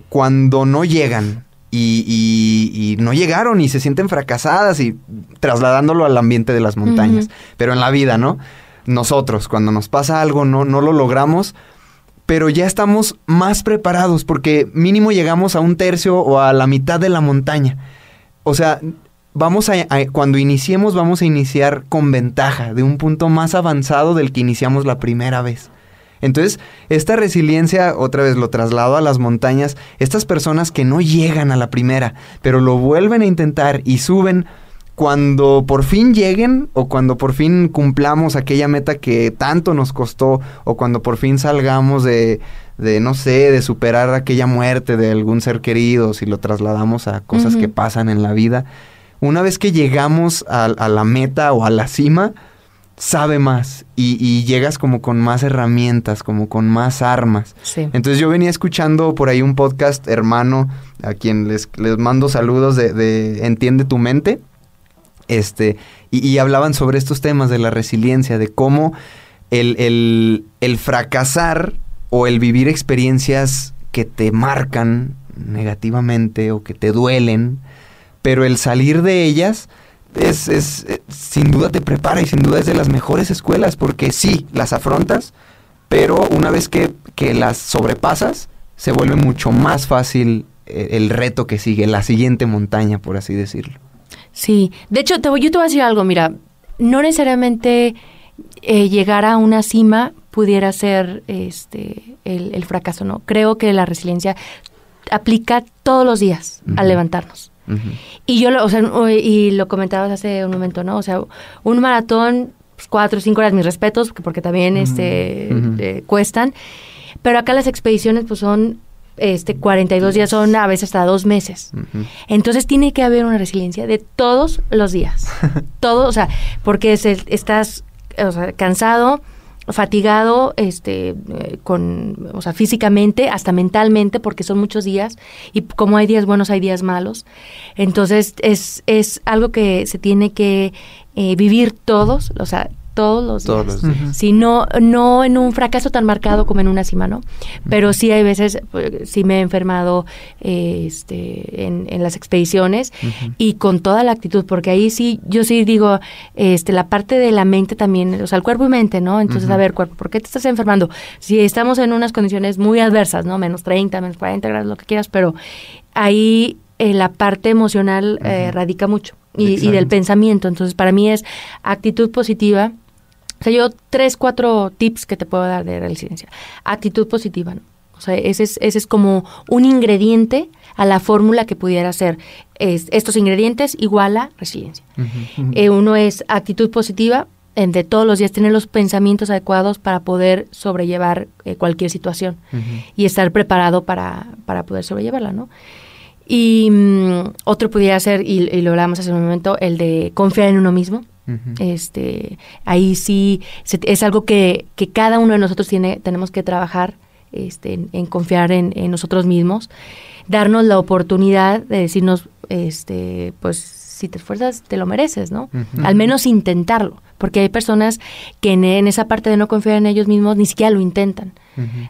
[SPEAKER 5] cuando no llegan y, y- y no llegaron y se sienten fracasadas y trasladándolo al ambiente de las montañas, pero en la vida, ¿no? Nosotros, cuando nos pasa algo, no, no lo logramos, pero ya estamos más preparados porque mínimo llegamos a un tercio o a la mitad de la montaña. O sea, vamos a, a- cuando iniciemos vamos a iniciar con ventaja, de un punto más avanzado del que iniciamos la primera vez. Entonces, esta resiliencia, otra vez lo traslado a las montañas, estas personas que no llegan a la primera, pero lo vuelven a intentar y suben, cuando por fin lleguen o cuando por fin cumplamos aquella meta que tanto nos costó o cuando por fin salgamos de, de no sé, de superar aquella muerte de algún ser querido, si lo trasladamos a cosas que pasan en la vida, una vez que llegamos a, a la meta o a la cima, sabe más y, y llegas como con más herramientas, como con más armas.
[SPEAKER 2] Sí.
[SPEAKER 5] Entonces yo venía escuchando por ahí un podcast hermano a quien les, les mando saludos de, de Entiende tu mente. Este, y, y hablaban sobre estos temas de la resiliencia, de cómo el, el- el fracasar o el vivir experiencias que te marcan negativamente o que te duelen, pero el salir de ellas es, es, eh, sin duda te prepara y sin duda es de las mejores escuelas porque sí, las afrontas, pero una vez que, que las sobrepasas, se vuelve mucho más fácil eh, el reto que sigue, la siguiente montaña, por así decirlo.
[SPEAKER 2] Sí, de hecho, te, voy- yo te voy a decir algo, mira, no necesariamente eh, llegar a una cima pudiera ser este el, el fracaso, ¿no? Creo que la resiliencia aplica todos los días al levantarnos. Y yo, lo, o sea, y lo comentabas hace un momento, ¿no? O sea, un maratón, pues, cuatro o cinco horas, mis respetos, porque- también este, eh, cuestan. Pero acá las expediciones, pues son este 42 días, son a veces hasta dos meses. Entonces tiene que haber una resiliencia de todos los días. <laughs> Todo, o sea, porque es el- estás o sea, cansado, fatigado, este, eh, con, o sea, físicamente, hasta mentalmente, porque son muchos días y como hay días buenos, hay días malos. Entonces es, es algo que se tiene que eh, vivir todos, o sea, todos los días.
[SPEAKER 5] Todos los días.
[SPEAKER 2] Sí, no, no en un fracaso tan marcado como en una cima, ¿no? Pero sí hay veces, pues, sí me he enfermado eh, este, en, en las expediciones y con toda la actitud, porque ahí sí, yo sí digo, este, la parte de la mente también, o sea, el cuerpo y mente, ¿no? Entonces, a ver, cuerpo, ¿por qué te estás enfermando? Si estamos en unas condiciones muy adversas, ¿no? Menos 30, menos 40 grados, lo que quieras, pero ahí eh, la parte emocional eh, radica mucho y, y del pensamiento. Entonces, para mí es actitud positiva. O sea, yo tres, cuatro tips que te puedo dar de resiliencia. Actitud positiva, ¿no? O sea, ese es, ese es como un ingrediente a la fórmula que pudiera ser. Es- estos ingredientes igual a resiliencia. Eh, uno es actitud positiva, en de todos los días tener los pensamientos adecuados para poder sobrellevar eh, cualquier situación y estar preparado para, para poder sobrellevarla, ¿no? Y mm, otro pudiera ser, y, y lo hablábamos hace un momento, el de confiar en uno mismo. Este, ahí sí se- es algo que, que cada uno de nosotros tiene, tenemos que trabajar este, en, en confiar en, en nosotros mismos, darnos la oportunidad de decirnos, este, pues si te esfuerzas, te lo mereces, ¿no? Al menos intentarlo, porque hay personas que en, en esa parte de no confiar en ellos mismos ni siquiera lo intentan.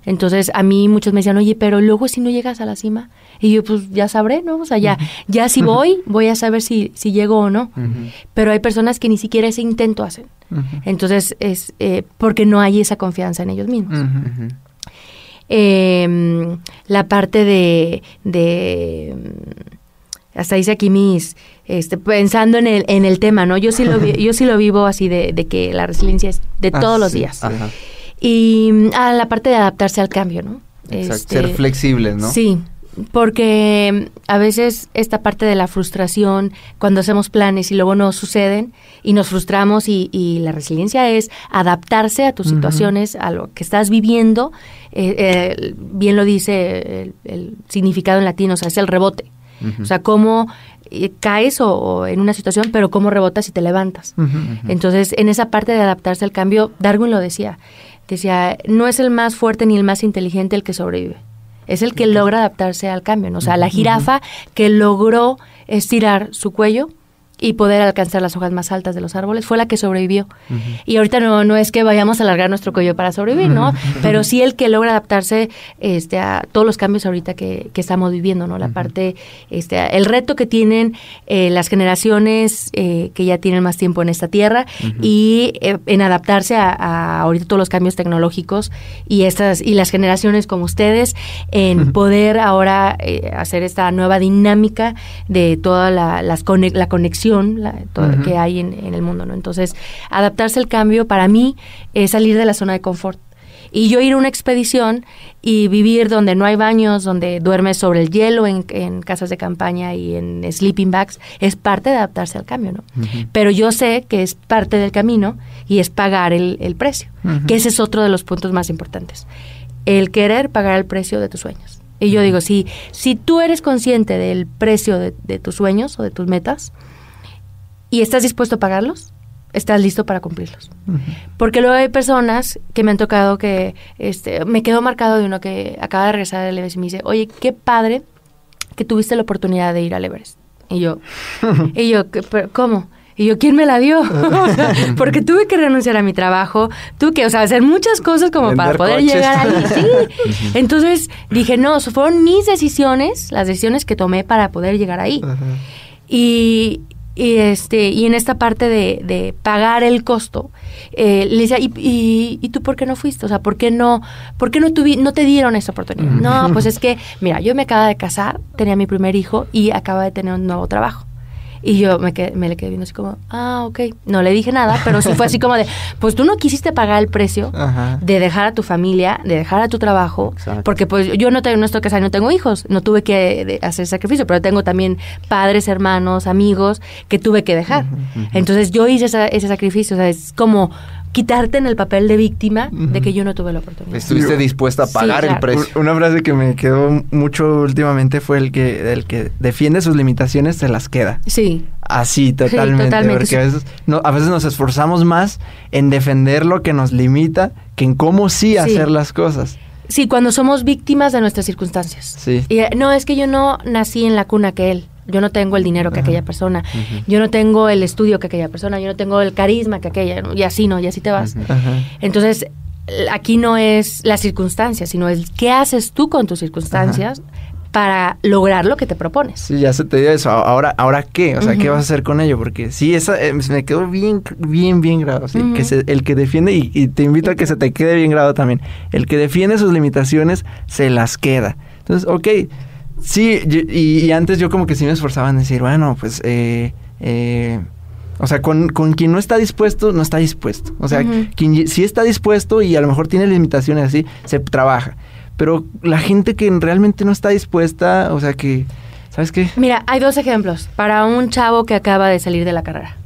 [SPEAKER 2] Entonces, a mí muchos me decían, oye, pero luego si no llegas a la cima, y yo, pues ya sabré, ¿no? O sea, ya, ya si <laughs> voy, voy a saber si, si llego o no. Pero hay personas que ni siquiera ese intento hacen. Entonces, es eh, porque no hay esa confianza en ellos mismos. Eh, la parte de, de hasta dice aquí mis este pensando en el en el tema no yo sí lo vi- <laughs> yo sí lo vivo así de, de que la resiliencia es de
[SPEAKER 5] Ah,
[SPEAKER 2] todos los
[SPEAKER 5] sí.
[SPEAKER 2] días
[SPEAKER 5] Ajá.
[SPEAKER 2] y a la parte de adaptarse al cambio no
[SPEAKER 5] Exacto.
[SPEAKER 2] Este,
[SPEAKER 5] Ser flexibles, ¿no?
[SPEAKER 2] Sí, porque mm, a veces esta parte de la frustración, cuando hacemos planes y luego no suceden y nos frustramos y, y la resiliencia es adaptarse a tus situaciones, a lo que estás viviendo, eh, eh, bien lo dice el, el significado en latín, o sea, es el rebote. O sea, cómo eh, caes o, o en una situación, pero cómo rebotas y te levantas. Entonces, en esa parte de adaptarse al cambio, Darwin lo decía. Decía, no es el más fuerte ni el más inteligente el que sobrevive. es el que logra adaptarse al cambio, ¿no? O sea, la jirafa que logró estirar su cuello y poder alcanzar las hojas más altas de los árboles fue la que sobrevivió. Y ahorita no, no es que vayamos a alargar nuestro cuello para sobrevivir, ¿no? <laughs> Pero sí el que logra adaptarse este, a todos los cambios ahorita que, que estamos viviendo, ¿no? La parte, este, el reto que tienen eh, las generaciones eh, que ya tienen más tiempo en esta tierra y eh, en adaptarse a, a ahorita todos los cambios tecnológicos y estas y las generaciones como ustedes en poder ahora hacer esta nueva dinámica de toda la, las la conexión la- todo- que hay en, en el mundo, ¿no? Entonces, adaptarse al cambio para mí es salir de la zona de confort. Y yo ir a una expedición y vivir donde no hay baños, donde duermes sobre el hielo en, en casas de campaña y en sleeping bags, es parte de adaptarse al cambio, ¿no? Pero yo sé que es parte del camino y es pagar el, el precio, que ese es otro de los puntos más importantes. El querer pagar el precio de tus sueños. Y yo digo, si, si tú eres consciente del precio de, de tus sueños o de tus metas y estás dispuesto a pagarlos, estás listo para cumplirlos. Porque luego hay personas que me han tocado que este, me quedó marcado de uno que acaba de regresar del Everest y me dice, oye, qué padre que tuviste la oportunidad de ir al Everest. Y yo, <laughs> y yo, "¿Qué- pero ¿cómo? Y yo, ¿quién me la dio? <laughs> <laughs> Porque tuve que renunciar a mi trabajo, tuve que, o sea, hacer muchas cosas como para
[SPEAKER 4] Vender
[SPEAKER 2] poder
[SPEAKER 4] coches.
[SPEAKER 2] llegar ahí. Sí. Entonces dije, no, fueron mis decisiones, las decisiones que tomé para poder llegar ahí. Y, y, este y en esta parte de, de pagar el costo eh, le decía ¿y, y, y tú por qué no fuiste? O sea, ¿por qué no por qué no tuvi, no te dieron esa oportunidad? No, pues es que mira, yo me acaba de casar, tenía mi primer hijo y acaba de tener un nuevo trabajo. Y yo me, quedé- me le quedé viendo así como, ah, ok. No le dije nada, pero sí fue así como de, <laughs> pues tú no quisiste pagar el precio
[SPEAKER 6] Ajá.
[SPEAKER 2] de dejar a tu familia, de dejar a tu trabajo,
[SPEAKER 5] Exacto.
[SPEAKER 2] porque pues yo no, tengo, no estoy casada, y no tengo hijos, no tuve que hacer sacrificio, pero tengo también padres, hermanos, amigos que tuve que dejar. Entonces yo hice esa- ese sacrificio, o sea, es como quitarte en el papel de víctima de que yo no tuve la oportunidad.
[SPEAKER 5] Estuviste dispuesta a
[SPEAKER 2] Sí,
[SPEAKER 5] pagar el precio.
[SPEAKER 6] Una frase que me quedó mucho últimamente fue el que el que defiende sus limitaciones se las queda.
[SPEAKER 2] Sí,
[SPEAKER 6] Así, totalmente.
[SPEAKER 2] totalmente,
[SPEAKER 6] porque
[SPEAKER 2] sí.
[SPEAKER 6] a veces, no, a veces nos esforzamos más en defender lo que nos limita que en cómo sí,
[SPEAKER 2] Sí.
[SPEAKER 6] hacer las cosas.
[SPEAKER 2] sí, cuando somos víctimas de nuestras circunstancias.
[SPEAKER 6] Sí.
[SPEAKER 2] Y, eh, no, es que yo no nací en la cuna que él. Yo no tengo el dinero que aquella persona. Yo no tengo el estudio que aquella persona. Yo no tengo el carisma que aquella. Y así no, y así te vas.
[SPEAKER 6] Ajá.
[SPEAKER 2] Entonces, aquí no es la circunstancia, sino el qué haces tú con tus circunstancias para lograr lo que te propones.
[SPEAKER 6] Sí, ya se te dio eso. Ahora, ¿ahora qué? O sea, ¿qué vas a hacer con ello? Porque sí, esa eh, me quedó bien, bien, bien grabado. sí, que se- el que defiende, y, y te invito a que se te quede bien grabado también. El que defiende sus limitaciones, se las queda. Entonces, ok, sí, y, y- antes yo como que sí me esforzaba en decir, bueno, pues, eh, eh, o sea, con, con quien no está dispuesto, no está dispuesto. O sea, quien sí está dispuesto y a lo mejor tiene limitaciones así, se trabaja. Pero la gente que realmente no está dispuesta, o sea, que, ¿sabes qué?
[SPEAKER 2] Mira, hay dos ejemplos para un chavo que acaba de salir de la carrera.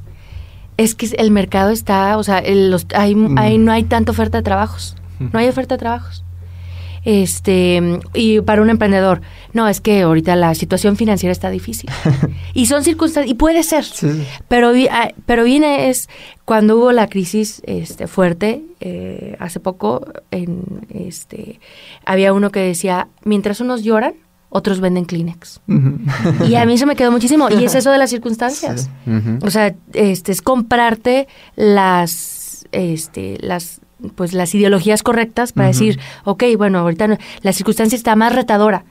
[SPEAKER 2] Es que el mercado está, o sea, el- los, hay, hay- no hay tanta oferta de trabajos. No hay oferta de trabajos. Este, y para un emprendedor, no, es que ahorita la situación financiera está difícil. <laughs> y son circunstancias, y puede ser.
[SPEAKER 6] Sí.
[SPEAKER 2] Pero, ah, pero viene es cuando hubo la crisis este, fuerte, eh, hace poco, en, este, había uno que decía, mientras unos lloran, otros venden Kleenex. Y a mí eso me quedó muchísimo. Y es eso de las circunstancias. O sea, este, es comprarte las, este, las, pues las ideologías correctas para decir, ok, bueno, ahorita no- la circunstancia está más retadora,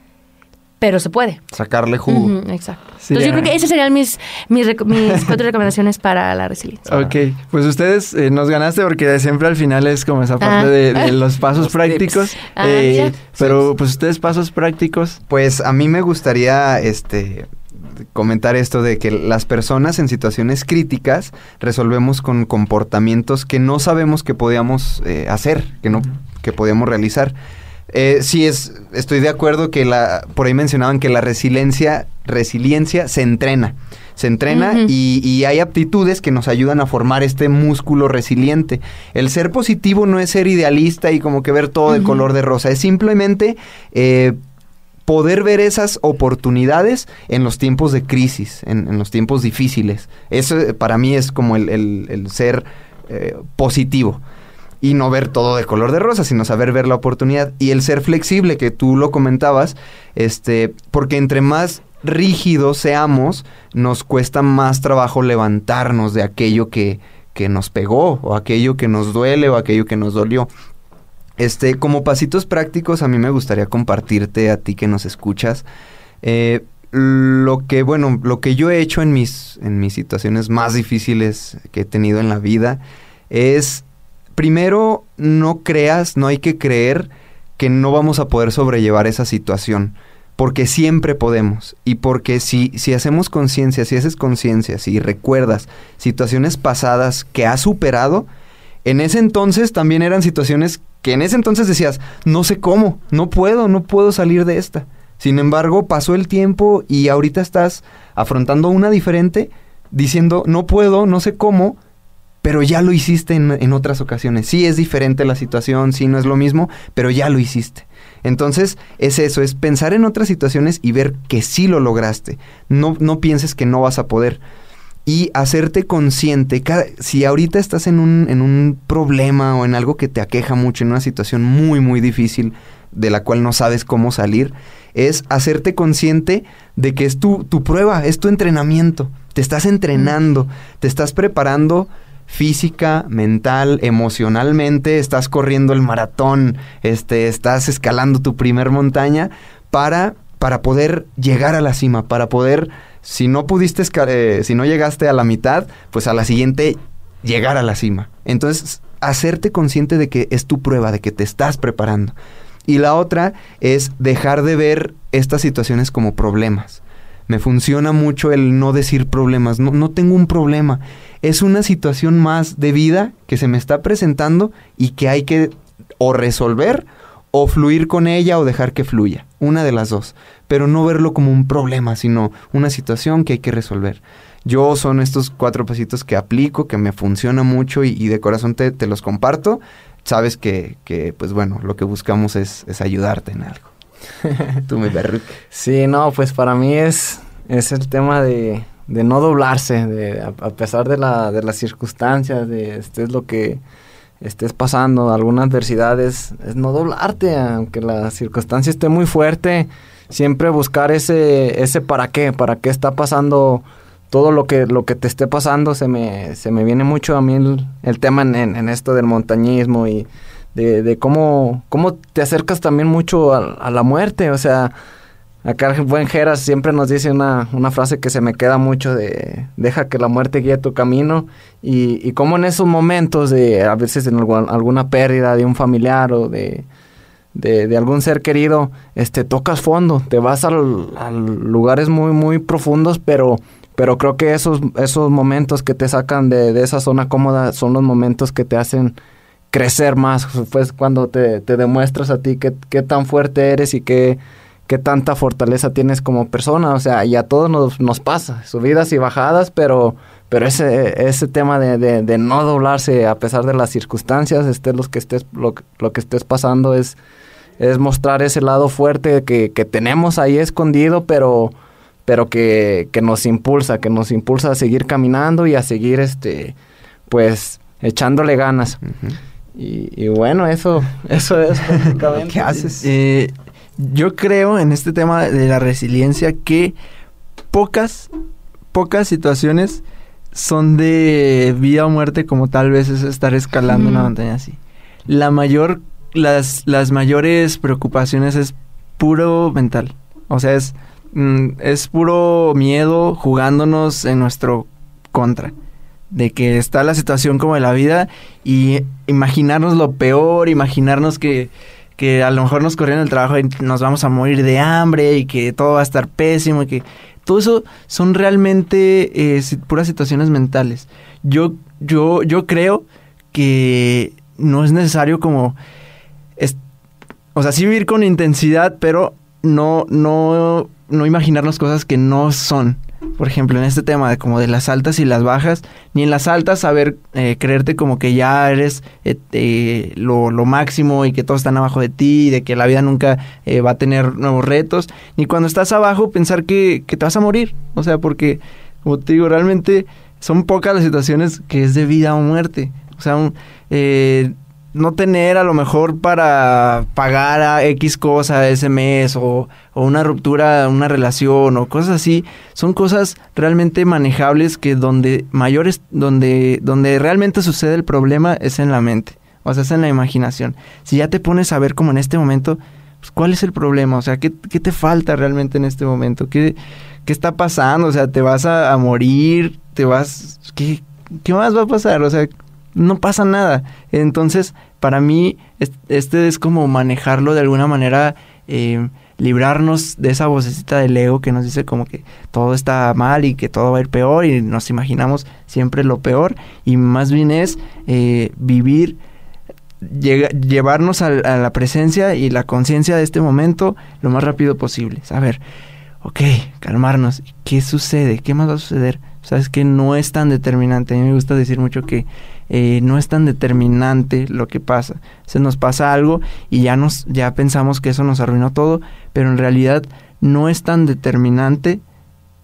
[SPEAKER 2] pero se puede.
[SPEAKER 5] Sacarle jugo.
[SPEAKER 2] Exacto.
[SPEAKER 6] Sí,
[SPEAKER 2] Entonces yo creo que esas serían mis, mis, <laughs> cuatro recomendaciones para la resiliencia.
[SPEAKER 6] Ok, pues ustedes eh, nos ganaste porque siempre al final es como esa parte
[SPEAKER 2] Ah.
[SPEAKER 6] de, <laughs> de los pasos
[SPEAKER 5] Los
[SPEAKER 6] prácticos.
[SPEAKER 2] Ah,
[SPEAKER 6] Eh, pero pues ustedes pasos prácticos.
[SPEAKER 5] Pues a mí me gustaría este comentar esto de que las personas en situaciones críticas resolvemos con comportamientos que no sabemos que podíamos eh, hacer, que no que podíamos realizar. Eh, sí es, estoy de acuerdo que la, por ahí mencionaban que la resiliencia, resiliencia se entrena. Se entrena y, y hay aptitudes que nos ayudan a formar este músculo resiliente. El ser positivo no es ser idealista y como que ver todo de color de rosa, es simplemente eh, poder ver esas oportunidades en los tiempos de crisis, en, los tiempos difíciles. Eso eh, para mí es como el ser eh, positivo. y no ver todo de color de rosa, sino saber ver la oportunidad y el ser flexible que tú lo comentabas, este, porque entre más rígidos seamos, nos cuesta más trabajo levantarnos de aquello que, que nos pegó o aquello que nos duele o aquello que nos dolió. Este, como pasitos prácticos, a mí me gustaría compartirte a ti que nos escuchas. eh, lo que, bueno, lo que yo he hecho en mis, en mis situaciones más difíciles que he tenido en la vida es, primero, no creas, no hay que creer que no vamos a poder sobrellevar esa situación. Porque siempre podemos. Y porque si, si hacemos conciencia, si haces conciencia, si recuerdas situaciones pasadas que has superado, en ese entonces también eran situaciones que en ese entonces decías, no sé cómo, no puedo, no puedo salir de esta. Sin embargo, pasó el tiempo y ahorita estás afrontando una diferente, diciendo, no puedo, no sé cómo, pero ya lo hiciste en, en otras ocasiones. Sí es diferente la situación, sí no es lo mismo, pero ya lo hiciste. Entonces, es eso, es pensar en otras situaciones y ver que sí lo lograste. No, no pienses que no vas a poder. Y hacerte consciente, cada- si ahorita estás en un, en un problema o en algo que te aqueja mucho, en una situación muy, muy difícil de la cual no sabes cómo salir, es hacerte consciente de que es tu, tu prueba, es tu entrenamiento. Te estás entrenando, te estás preparando física, mental, emocionalmente, estás corriendo el maratón, este, estás escalando tu primer montaña para, para poder llegar a la cima, para poder, si no pudiste, eh, si no llegaste a la mitad, pues a la siguiente llegar a la cima. Entonces, hacerte consciente de que es tu prueba, de que te estás preparando. Y la otra es dejar de ver estas situaciones como problemas. Me funciona mucho el no decir problemas. No, no tengo un problema. Es una situación más de vida que se me está presentando y que hay que o resolver o fluir con ella o dejar que fluya. Una de las dos. Pero no verlo como un problema, sino una situación que hay que resolver. Yo son estos cuatro pasitos que aplico, que me funciona mucho y, y de corazón te, te los comparto. Sabes que, que, pues bueno, lo que buscamos es, es ayudarte en algo. <laughs> Tú, mi berruque.
[SPEAKER 4] Sí, no, pues para mí es, es el tema de, de no doblarse, de, a, a pesar de, la, de las circunstancias, de estés lo que estés pasando, alguna adversidad, es, no doblarte, aunque la circunstancia esté muy fuerte, siempre buscar ese, ese para qué, para qué está pasando todo lo que, lo que te esté pasando, se me, se me viene mucho a mí el, tema en, esto del montañismo y de, de cómo, cómo te acercas también mucho a, a la muerte, o sea, acá el buen Geras siempre nos dice una, una frase que se me queda mucho de deja que la muerte guíe tu camino y, y cómo en esos momentos de a veces en algu- alguna pérdida de un familiar o de, de, de algún ser querido, este, tocas fondo, te vas al, a lugares muy, muy profundos, pero, pero creo que esos, esos momentos que te sacan de, de esa zona cómoda son los momentos que te hacen crecer más, pues cuando te, te demuestras a ti qué, qué tan fuerte eres y qué, qué tanta fortaleza tienes como persona, o sea, y a todos nos, nos pasa, subidas y bajadas, pero, pero ese, ese tema de, de, de no doblarse a pesar de las circunstancias, estés los que estés, lo, lo que estés pasando es, es mostrar ese lado fuerte que, que tenemos ahí escondido, pero, pero que, que nos impulsa, que nos impulsa a seguir caminando y a seguir, este, pues, echándole ganas. Y, y bueno, eso, eso es <laughs> básicamente.
[SPEAKER 5] ¿Qué haces?
[SPEAKER 6] Eh, yo creo en este tema de la resiliencia que pocas, pocas situaciones son de vida o muerte como tal vez es estar escalando una montaña así. La mayor, las, las mayores preocupaciones es puro mental. O sea, es, mm, es puro miedo jugándonos en nuestro contra. De que está la situación como de la vida y imaginarnos lo peor, imaginarnos que, que a lo mejor nos corrieron el trabajo y nos vamos a morir de hambre y que todo va a estar pésimo y que todo eso son realmente eh, puras situaciones mentales. Yo, yo, yo creo que no es necesario como es- o sea, sí vivir con intensidad, pero no, no, no imaginarnos cosas que no son. Por ejemplo, en este tema de como de las altas y las bajas, ni en las altas saber eh, creerte como que ya eres eh, eh, lo, lo máximo y que todos están abajo de ti y de que la vida nunca eh, va a tener nuevos retos, ni cuando estás abajo pensar que, que te vas a morir. O sea, porque, como te digo, realmente son pocas las situaciones que es de vida o muerte. O sea, un- eh, no tener a lo mejor para pagar a X cosa ese mes o, o, una ruptura, una relación o cosas así, son cosas realmente manejables que donde mayores, donde, donde realmente sucede el problema es en la mente, o sea, es en la imaginación. Si ya te pones a ver como en este momento, pues, ¿cuál es el problema? O sea, ¿qué, ¿qué, te falta realmente en este momento? ¿Qué, qué está pasando? O sea, ¿te vas a, a morir? ¿Te vas...? ¿qué, ¿Qué más va a pasar? O sea, no pasa nada. Entonces, para mí, este es como manejarlo de alguna manera, eh, librarnos de esa vocecita del ego que nos dice como que todo está mal y que todo va a ir peor y nos imaginamos siempre lo peor y más bien es eh, vivir, llevarnos a, la presencia y la conciencia de este momento lo más rápido posible. Saber, ok, calmarnos, ¿qué sucede? ¿Qué más va a suceder? Sabes que no es tan determinante. A mí me gusta decir mucho que eh, no es tan determinante lo que pasa. Se nos pasa algo y ya nos, ya pensamos que eso nos arruinó todo, pero en realidad no es tan determinante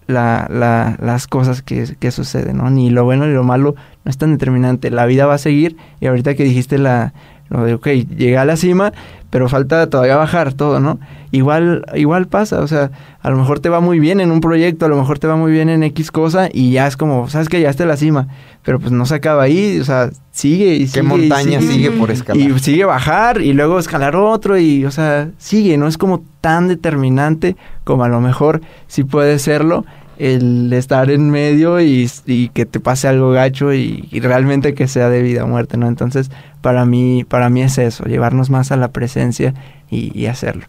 [SPEAKER 6] la, la, las cosas que, que suceden, ¿no? Ni lo bueno ni lo malo no es tan determinante. La vida va a seguir y ahorita que dijiste la, lo de, ok, llegué a la cima, pero falta todavía bajar todo, ¿no? Igual, igual pasa, o sea, a lo mejor te va muy bien en un proyecto, a lo mejor te va muy bien en X cosa y ya es como, sabes que ya está la cima, pero pues no se acaba ahí, o sea, sigue y sigue.
[SPEAKER 5] ¿Qué montaña sigue, sigue, por escalar?
[SPEAKER 6] Y sigue bajar y luego escalar otro y, o sea, sigue, no es como tan determinante como a lo mejor sí puede serlo el estar en medio y, y, que te pase algo gacho y, y, realmente que sea de vida o muerte, ¿no? Entonces, para mí, para mí es eso, llevarnos más a la presencia y, y hacerlo.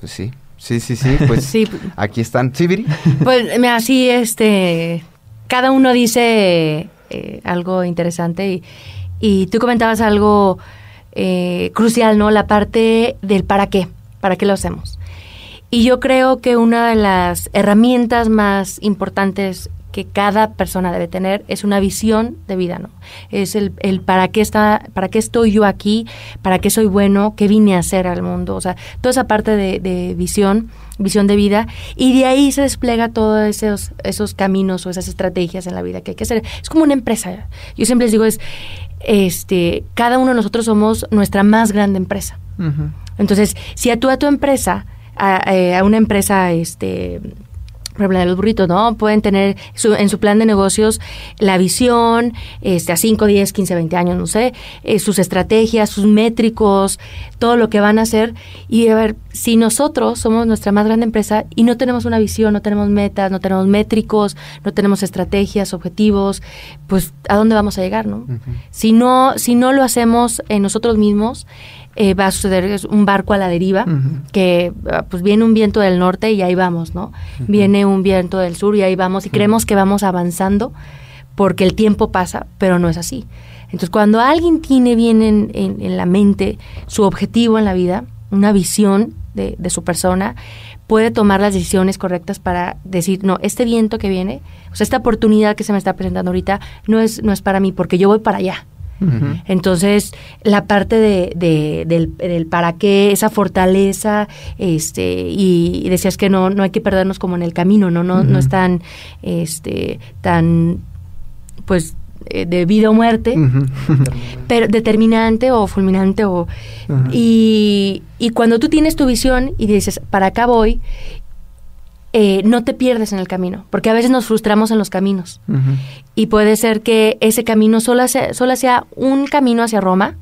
[SPEAKER 5] Pues sí, sí, sí, sí, pues sí. aquí están. ¿Sí, Viri?
[SPEAKER 2] Pues así, este, cada uno dice eh, algo interesante y, y, tú comentabas algo eh, crucial, ¿no? La parte del para qué, para qué lo hacemos. Y yo creo que una de las herramientas más importantes que cada persona debe tener es una visión de vida, ¿no? Es el, el, para qué está, para qué estoy yo aquí, para qué soy bueno, qué vine a hacer al mundo, o sea, toda esa parte de, de visión, visión de vida, y de ahí se despliega todos esos, esos caminos o esas estrategias en la vida que hay que hacer. Es como una empresa. Yo siempre les digo es, este, cada uno de nosotros somos nuestra más grande empresa. Uh -huh. Entonces, si a tú a tu empresa a, a, una empresa, este, por ejemplo, los burritos, ¿no? Pueden tener su, en su plan de negocios la visión, este, a 5, 10, 15, 20 años, no sé, eh, sus estrategias, sus métricos, todo lo que van a hacer. Y a ver, si nosotros somos nuestra más grande empresa y no tenemos una visión, no tenemos metas, no tenemos métricos, no tenemos estrategias, objetivos, pues ¿a dónde vamos a llegar, no? Uh -huh. Si no, si no lo hacemos en nosotros mismos, eh, va a suceder es un barco a la deriva, uh -huh. que pues viene un viento del norte y ahí vamos, ¿no? Uh -huh. Viene un viento del sur y ahí vamos y creemos que vamos avanzando porque el tiempo pasa, pero no es así. Entonces, cuando alguien tiene bien en, en, en la mente su objetivo en la vida, una visión de, de, su persona, puede tomar las decisiones correctas para decir, no, este viento que viene, o sea, esta oportunidad que se me está presentando ahorita, no es, no es para mí, porque yo voy para allá. Uh -huh. Entonces, la parte de, de, del, del, para qué, esa fortaleza, este, y, y, decías que no, no hay que perdernos como en el camino, ¿no? No, uh -huh. no es tan, este, tan, pues, eh, de vida o muerte, uh <laughs> -huh. pero determinante o fulminante o y, y cuando tú tienes tu visión y dices para acá voy eh, no te pierdes en el camino, porque a veces nos frustramos en los caminos. Uh -huh. Y puede ser que ese camino solo sea, solo sea un camino hacia Roma,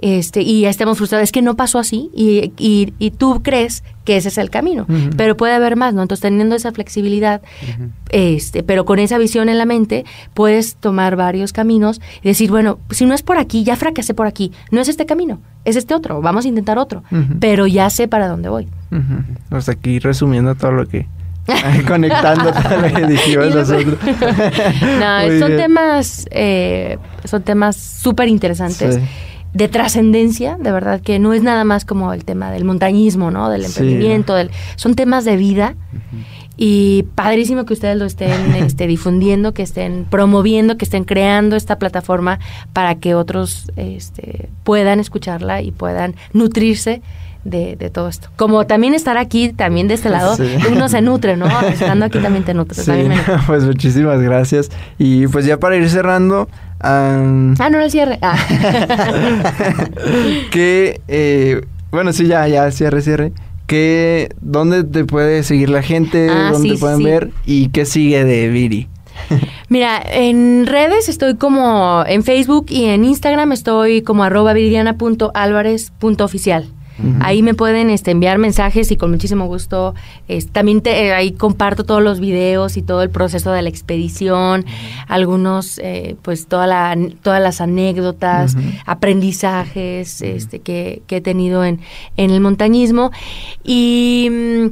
[SPEAKER 2] este, y ya estemos frustrados, es que no pasó así, y, y, y tú crees que ese es el camino, uh -huh. pero puede haber más, ¿no? Entonces, teniendo esa flexibilidad, uh -huh. este, pero con esa visión en la mente, puedes tomar varios caminos y decir, bueno, si no es por aquí, ya fracasé por aquí, no es este camino, es este otro, vamos a intentar otro, uh -huh. pero ya sé para dónde voy.
[SPEAKER 6] Sea, aquí resumiendo todo lo que conectando toda la nosotros. <laughs>
[SPEAKER 2] no, son temas, eh, son temas súper interesantes. Sí. De trascendencia, de verdad, que no es nada más como el tema del montañismo, ¿no? Del emprendimiento, sí. del, son temas de vida. Uh -huh. Y padrísimo que ustedes lo estén <laughs> este, difundiendo, que estén promoviendo, que estén creando esta plataforma para que otros este, puedan escucharla y puedan nutrirse de, de todo esto. Como también estar aquí, también de este lado,
[SPEAKER 6] Sí.
[SPEAKER 2] uno se nutre, ¿no? Estando aquí también te nutres.
[SPEAKER 6] Sí,
[SPEAKER 2] también me nutre.
[SPEAKER 6] pues muchísimas gracias. Y pues ya para ir cerrando,
[SPEAKER 2] Ah, no, el cierre. Ah. <laughs>
[SPEAKER 6] que, eh, bueno, sí, ya, ya, cierre, cierre. Que, ¿dónde te puede seguir la gente?
[SPEAKER 2] Ah,
[SPEAKER 6] ¿Dónde
[SPEAKER 2] sí,
[SPEAKER 6] te pueden ver? ¿Y qué sigue de Viri? <laughs>
[SPEAKER 2] Mira, en redes estoy como en Facebook y en Instagram estoy como arroba Ahí me pueden este, enviar mensajes y con muchísimo gusto. es- también te- eh, ahí comparto todos los videos y todo el proceso de la expedición, algunos, eh, pues toda la, todas las anécdotas, aprendizajes este, que, que he tenido en, en el montañismo. Y mm,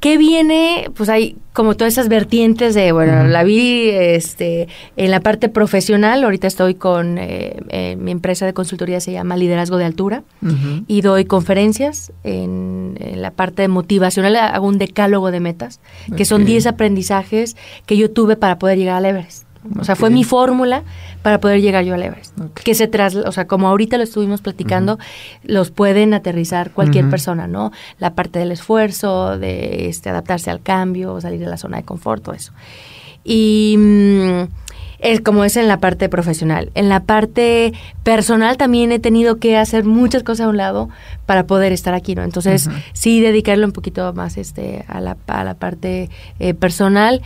[SPEAKER 2] ¿Qué viene? Pues hay como todas esas vertientes de, bueno, la vi este, en la parte profesional. Ahorita estoy con eh, eh, mi empresa de consultoría, se llama Liderazgo de Altura, y doy conferencias en, en la parte motivacional. Hago un decálogo de metas, que son
[SPEAKER 6] Ok.
[SPEAKER 2] 10 aprendizajes que yo tuve para poder llegar al Everest. O sea, fue mi fórmula para poder llegar yo al Everest. Que se tras, o sea, como ahorita lo estuvimos platicando, los pueden aterrizar cualquier persona, ¿no? La parte del esfuerzo, de este, adaptarse al cambio, salir de la zona de confort, todo eso. Y mm, es como es en la parte profesional. En la parte personal también he tenido que hacer muchas cosas a un lado para poder estar aquí, ¿no? Entonces, sí dedicarle un poquito más este a la, a la parte eh, personal.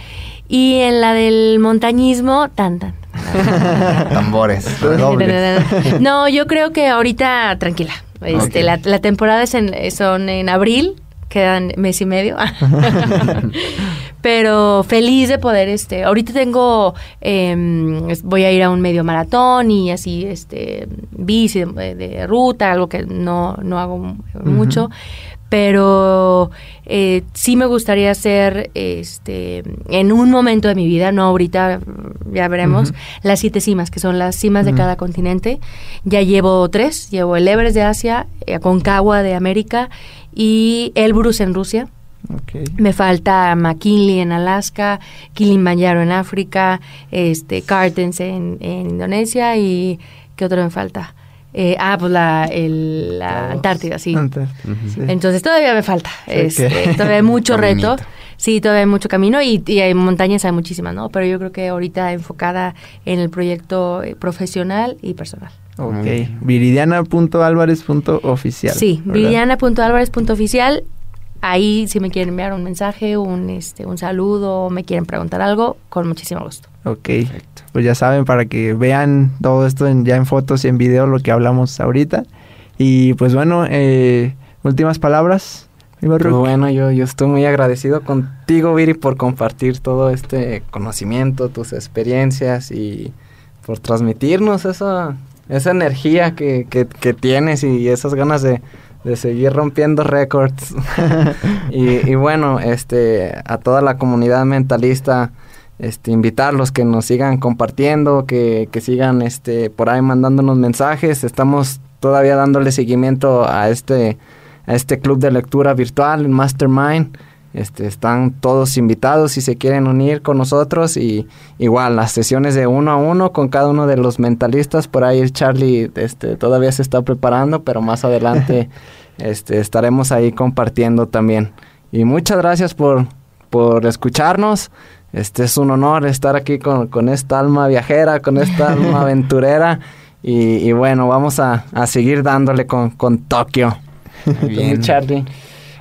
[SPEAKER 2] Y en la del montañismo, tan, tan. <laughs>
[SPEAKER 5] Tambores. <laughs> dobles.
[SPEAKER 2] No, yo creo que ahorita tranquila. Este, la, la temporada es en, son en abril, quedan mes y medio. <laughs> Pero feliz de poder, este, ahorita tengo, es- voy a ir a un medio maratón y así, este, bici de, de ruta, algo que no, no hago mu- mucho. Pero eh, sí me gustaría hacer, este, en un momento de mi vida, no ahorita, ya veremos, las siete cimas, que son las cimas de cada continente. Ya llevo tres, llevo el Everest de Asia, eh, Aconcagua de América y Elbrus en Rusia. Me falta McKinley en Alaska, Kilimanjaro en África, este, Cartens en, en Indonesia y ¿qué otro me falta? Eh, ah, pues la, el- la Antártida, sí.
[SPEAKER 6] Antártida, sí.
[SPEAKER 2] Entonces todavía me falta.
[SPEAKER 6] Sí,
[SPEAKER 2] este,
[SPEAKER 6] que-
[SPEAKER 2] Todavía hay <laughs> mucho reto. Sí, todavía hay mucho camino y, y hay montañas, hay muchísimas, ¿no? Pero yo creo que ahorita enfocada en el proyecto eh, profesional y personal.
[SPEAKER 6] Ok. Viridiana.alvarez.oficial.
[SPEAKER 2] Sí,
[SPEAKER 6] ¿verdad?
[SPEAKER 2] Ahí si me quieren enviar un mensaje, un este un saludo, o me quieren preguntar algo, con muchísimo gusto.
[SPEAKER 6] Ok. Pues ya saben, para que vean todo esto en- ya en fotos y en video, lo que hablamos ahorita. Y pues bueno, eh, últimas palabras.
[SPEAKER 4] Pues bueno, yo, yo estoy muy agradecido contigo, Viri, por compartir todo este conocimiento, tus experiencias y por transmitirnos esa, esa energía que, que, que tienes y esas ganas de, de seguir rompiendo récords. <laughs> y, y bueno, este, a toda la comunidad mentalista, este, invitarlos que nos sigan compartiendo, que, que sigan este, por ahí mandándonos mensajes. Estamos todavía dándole seguimiento a este, a este club de lectura virtual, el Mastermind. Este, están todos invitados si se quieren unir con nosotros y igual las sesiones de uno a uno con cada uno de los mentalistas. Por ahí el Charlie este, todavía se está preparando pero más adelante <laughs> este, estaremos ahí compartiendo también. Y muchas gracias por, por escucharnos. Este es un honor estar aquí con, con esta alma viajera con esta <laughs> alma aventurera. Y, y bueno vamos a, a seguir dándole con, con Tokio.
[SPEAKER 5] Muy bien.
[SPEAKER 4] Charlie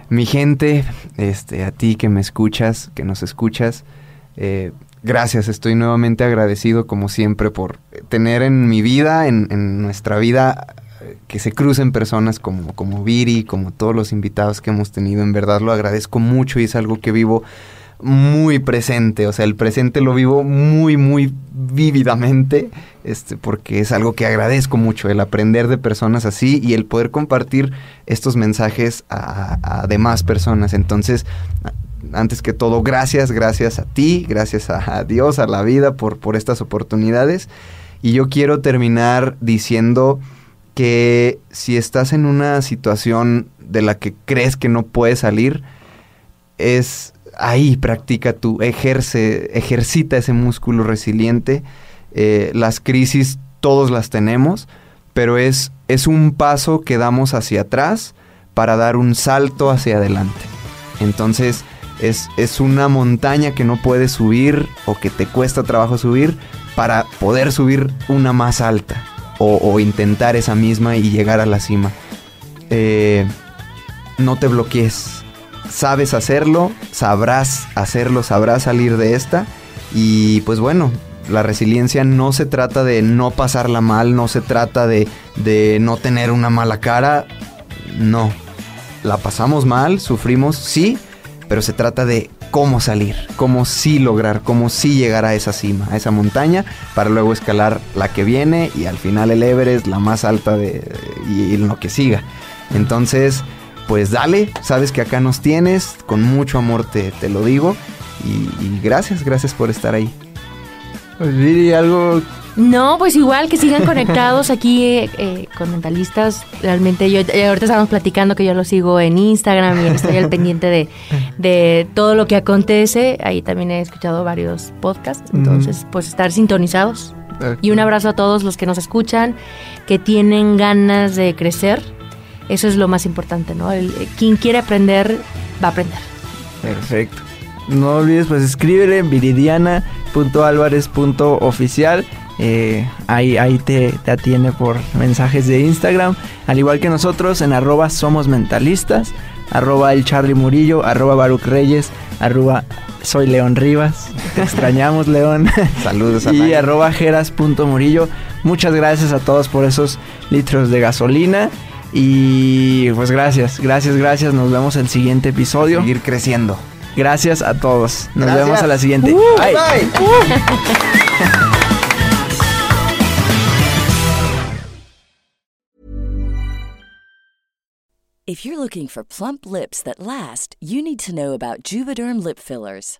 [SPEAKER 5] Mi gente, este, a ti que me escuchas, que nos escuchas, eh, gracias, estoy nuevamente agradecido como siempre por tener en mi vida, en, en nuestra vida, eh, que se crucen personas como, como Viri, como todos los invitados que hemos tenido, en verdad lo agradezco mucho y es algo que vivo muy presente, o sea, el presente lo vivo muy, muy vívidamente, este, porque es algo que agradezco mucho, el aprender de personas así y el poder compartir estos mensajes a, demás personas. Entonces, antes que todo, gracias, gracias a ti, gracias a, a Dios, a la vida por, por estas oportunidades. Y yo quiero terminar diciendo que si estás en una situación de la que crees que no puedes salir, es ahí practica tú, ejerce, ejercita ese músculo resiliente. Eh, las crisis todos las tenemos, pero es, es un paso que damos hacia atrás para dar un salto hacia adelante. Entonces es, es una montaña que no puedes subir o que te cuesta trabajo subir para poder subir una más alta o, intentar esa misma y llegar a la cima. Eh, no te bloquees. Sabes hacerlo, sabrás hacerlo, sabrás salir de esta. Y pues bueno, la resiliencia no se trata de no pasarla mal, no se trata de, de no tener una mala cara. No. La pasamos mal, sufrimos, sí, pero se trata de cómo salir, cómo sí lograr, cómo sí llegar a esa cima, a esa montaña, para luego escalar la que viene y al final el Everest, la más alta de, y, y lo que siga. Entonces, pues dale, sabes que acá nos tienes, con mucho amor te, te lo digo. Y, y gracias, gracias por estar ahí.
[SPEAKER 6] Pues Viri, algo
[SPEAKER 2] No, pues igual que sigan conectados aquí eh, eh, con mentalistas. Realmente yo eh, ahorita estamos platicando que yo lo sigo en Instagram y estoy al pendiente de, de todo lo que acontece. Ahí también he escuchado varios podcasts. Entonces, pues estar sintonizados. Y un abrazo a todos los que nos escuchan, que tienen ganas de crecer. Eso es lo más importante, ¿no? El- quien quiere aprender, va a aprender.
[SPEAKER 6] Perfecto. No olvides, pues escríbele viridiana.alvarez.oficial. Eh, ahí ahí te, te atiende por mensajes de Instagram. Al igual que nosotros, en arroba somos mentalistas, arroba el Charlie Murillo, arroba Baruch Reyes, arroba soy León Rivas. Te <laughs> extrañamos, León.
[SPEAKER 5] Saludos a
[SPEAKER 6] y arroba jeras.murillo. Muchas gracias a todos por esos litros de gasolina. Y pues gracias, gracias, gracias. Nos vemos el siguiente episodio.
[SPEAKER 5] Seguir creciendo.
[SPEAKER 6] Gracias a todos. Nos
[SPEAKER 5] Gracias.
[SPEAKER 6] vemos a la siguiente. Bye.
[SPEAKER 5] Bye.
[SPEAKER 1] If you're looking for plump lips that last, you need to know about Juvederm lip fillers.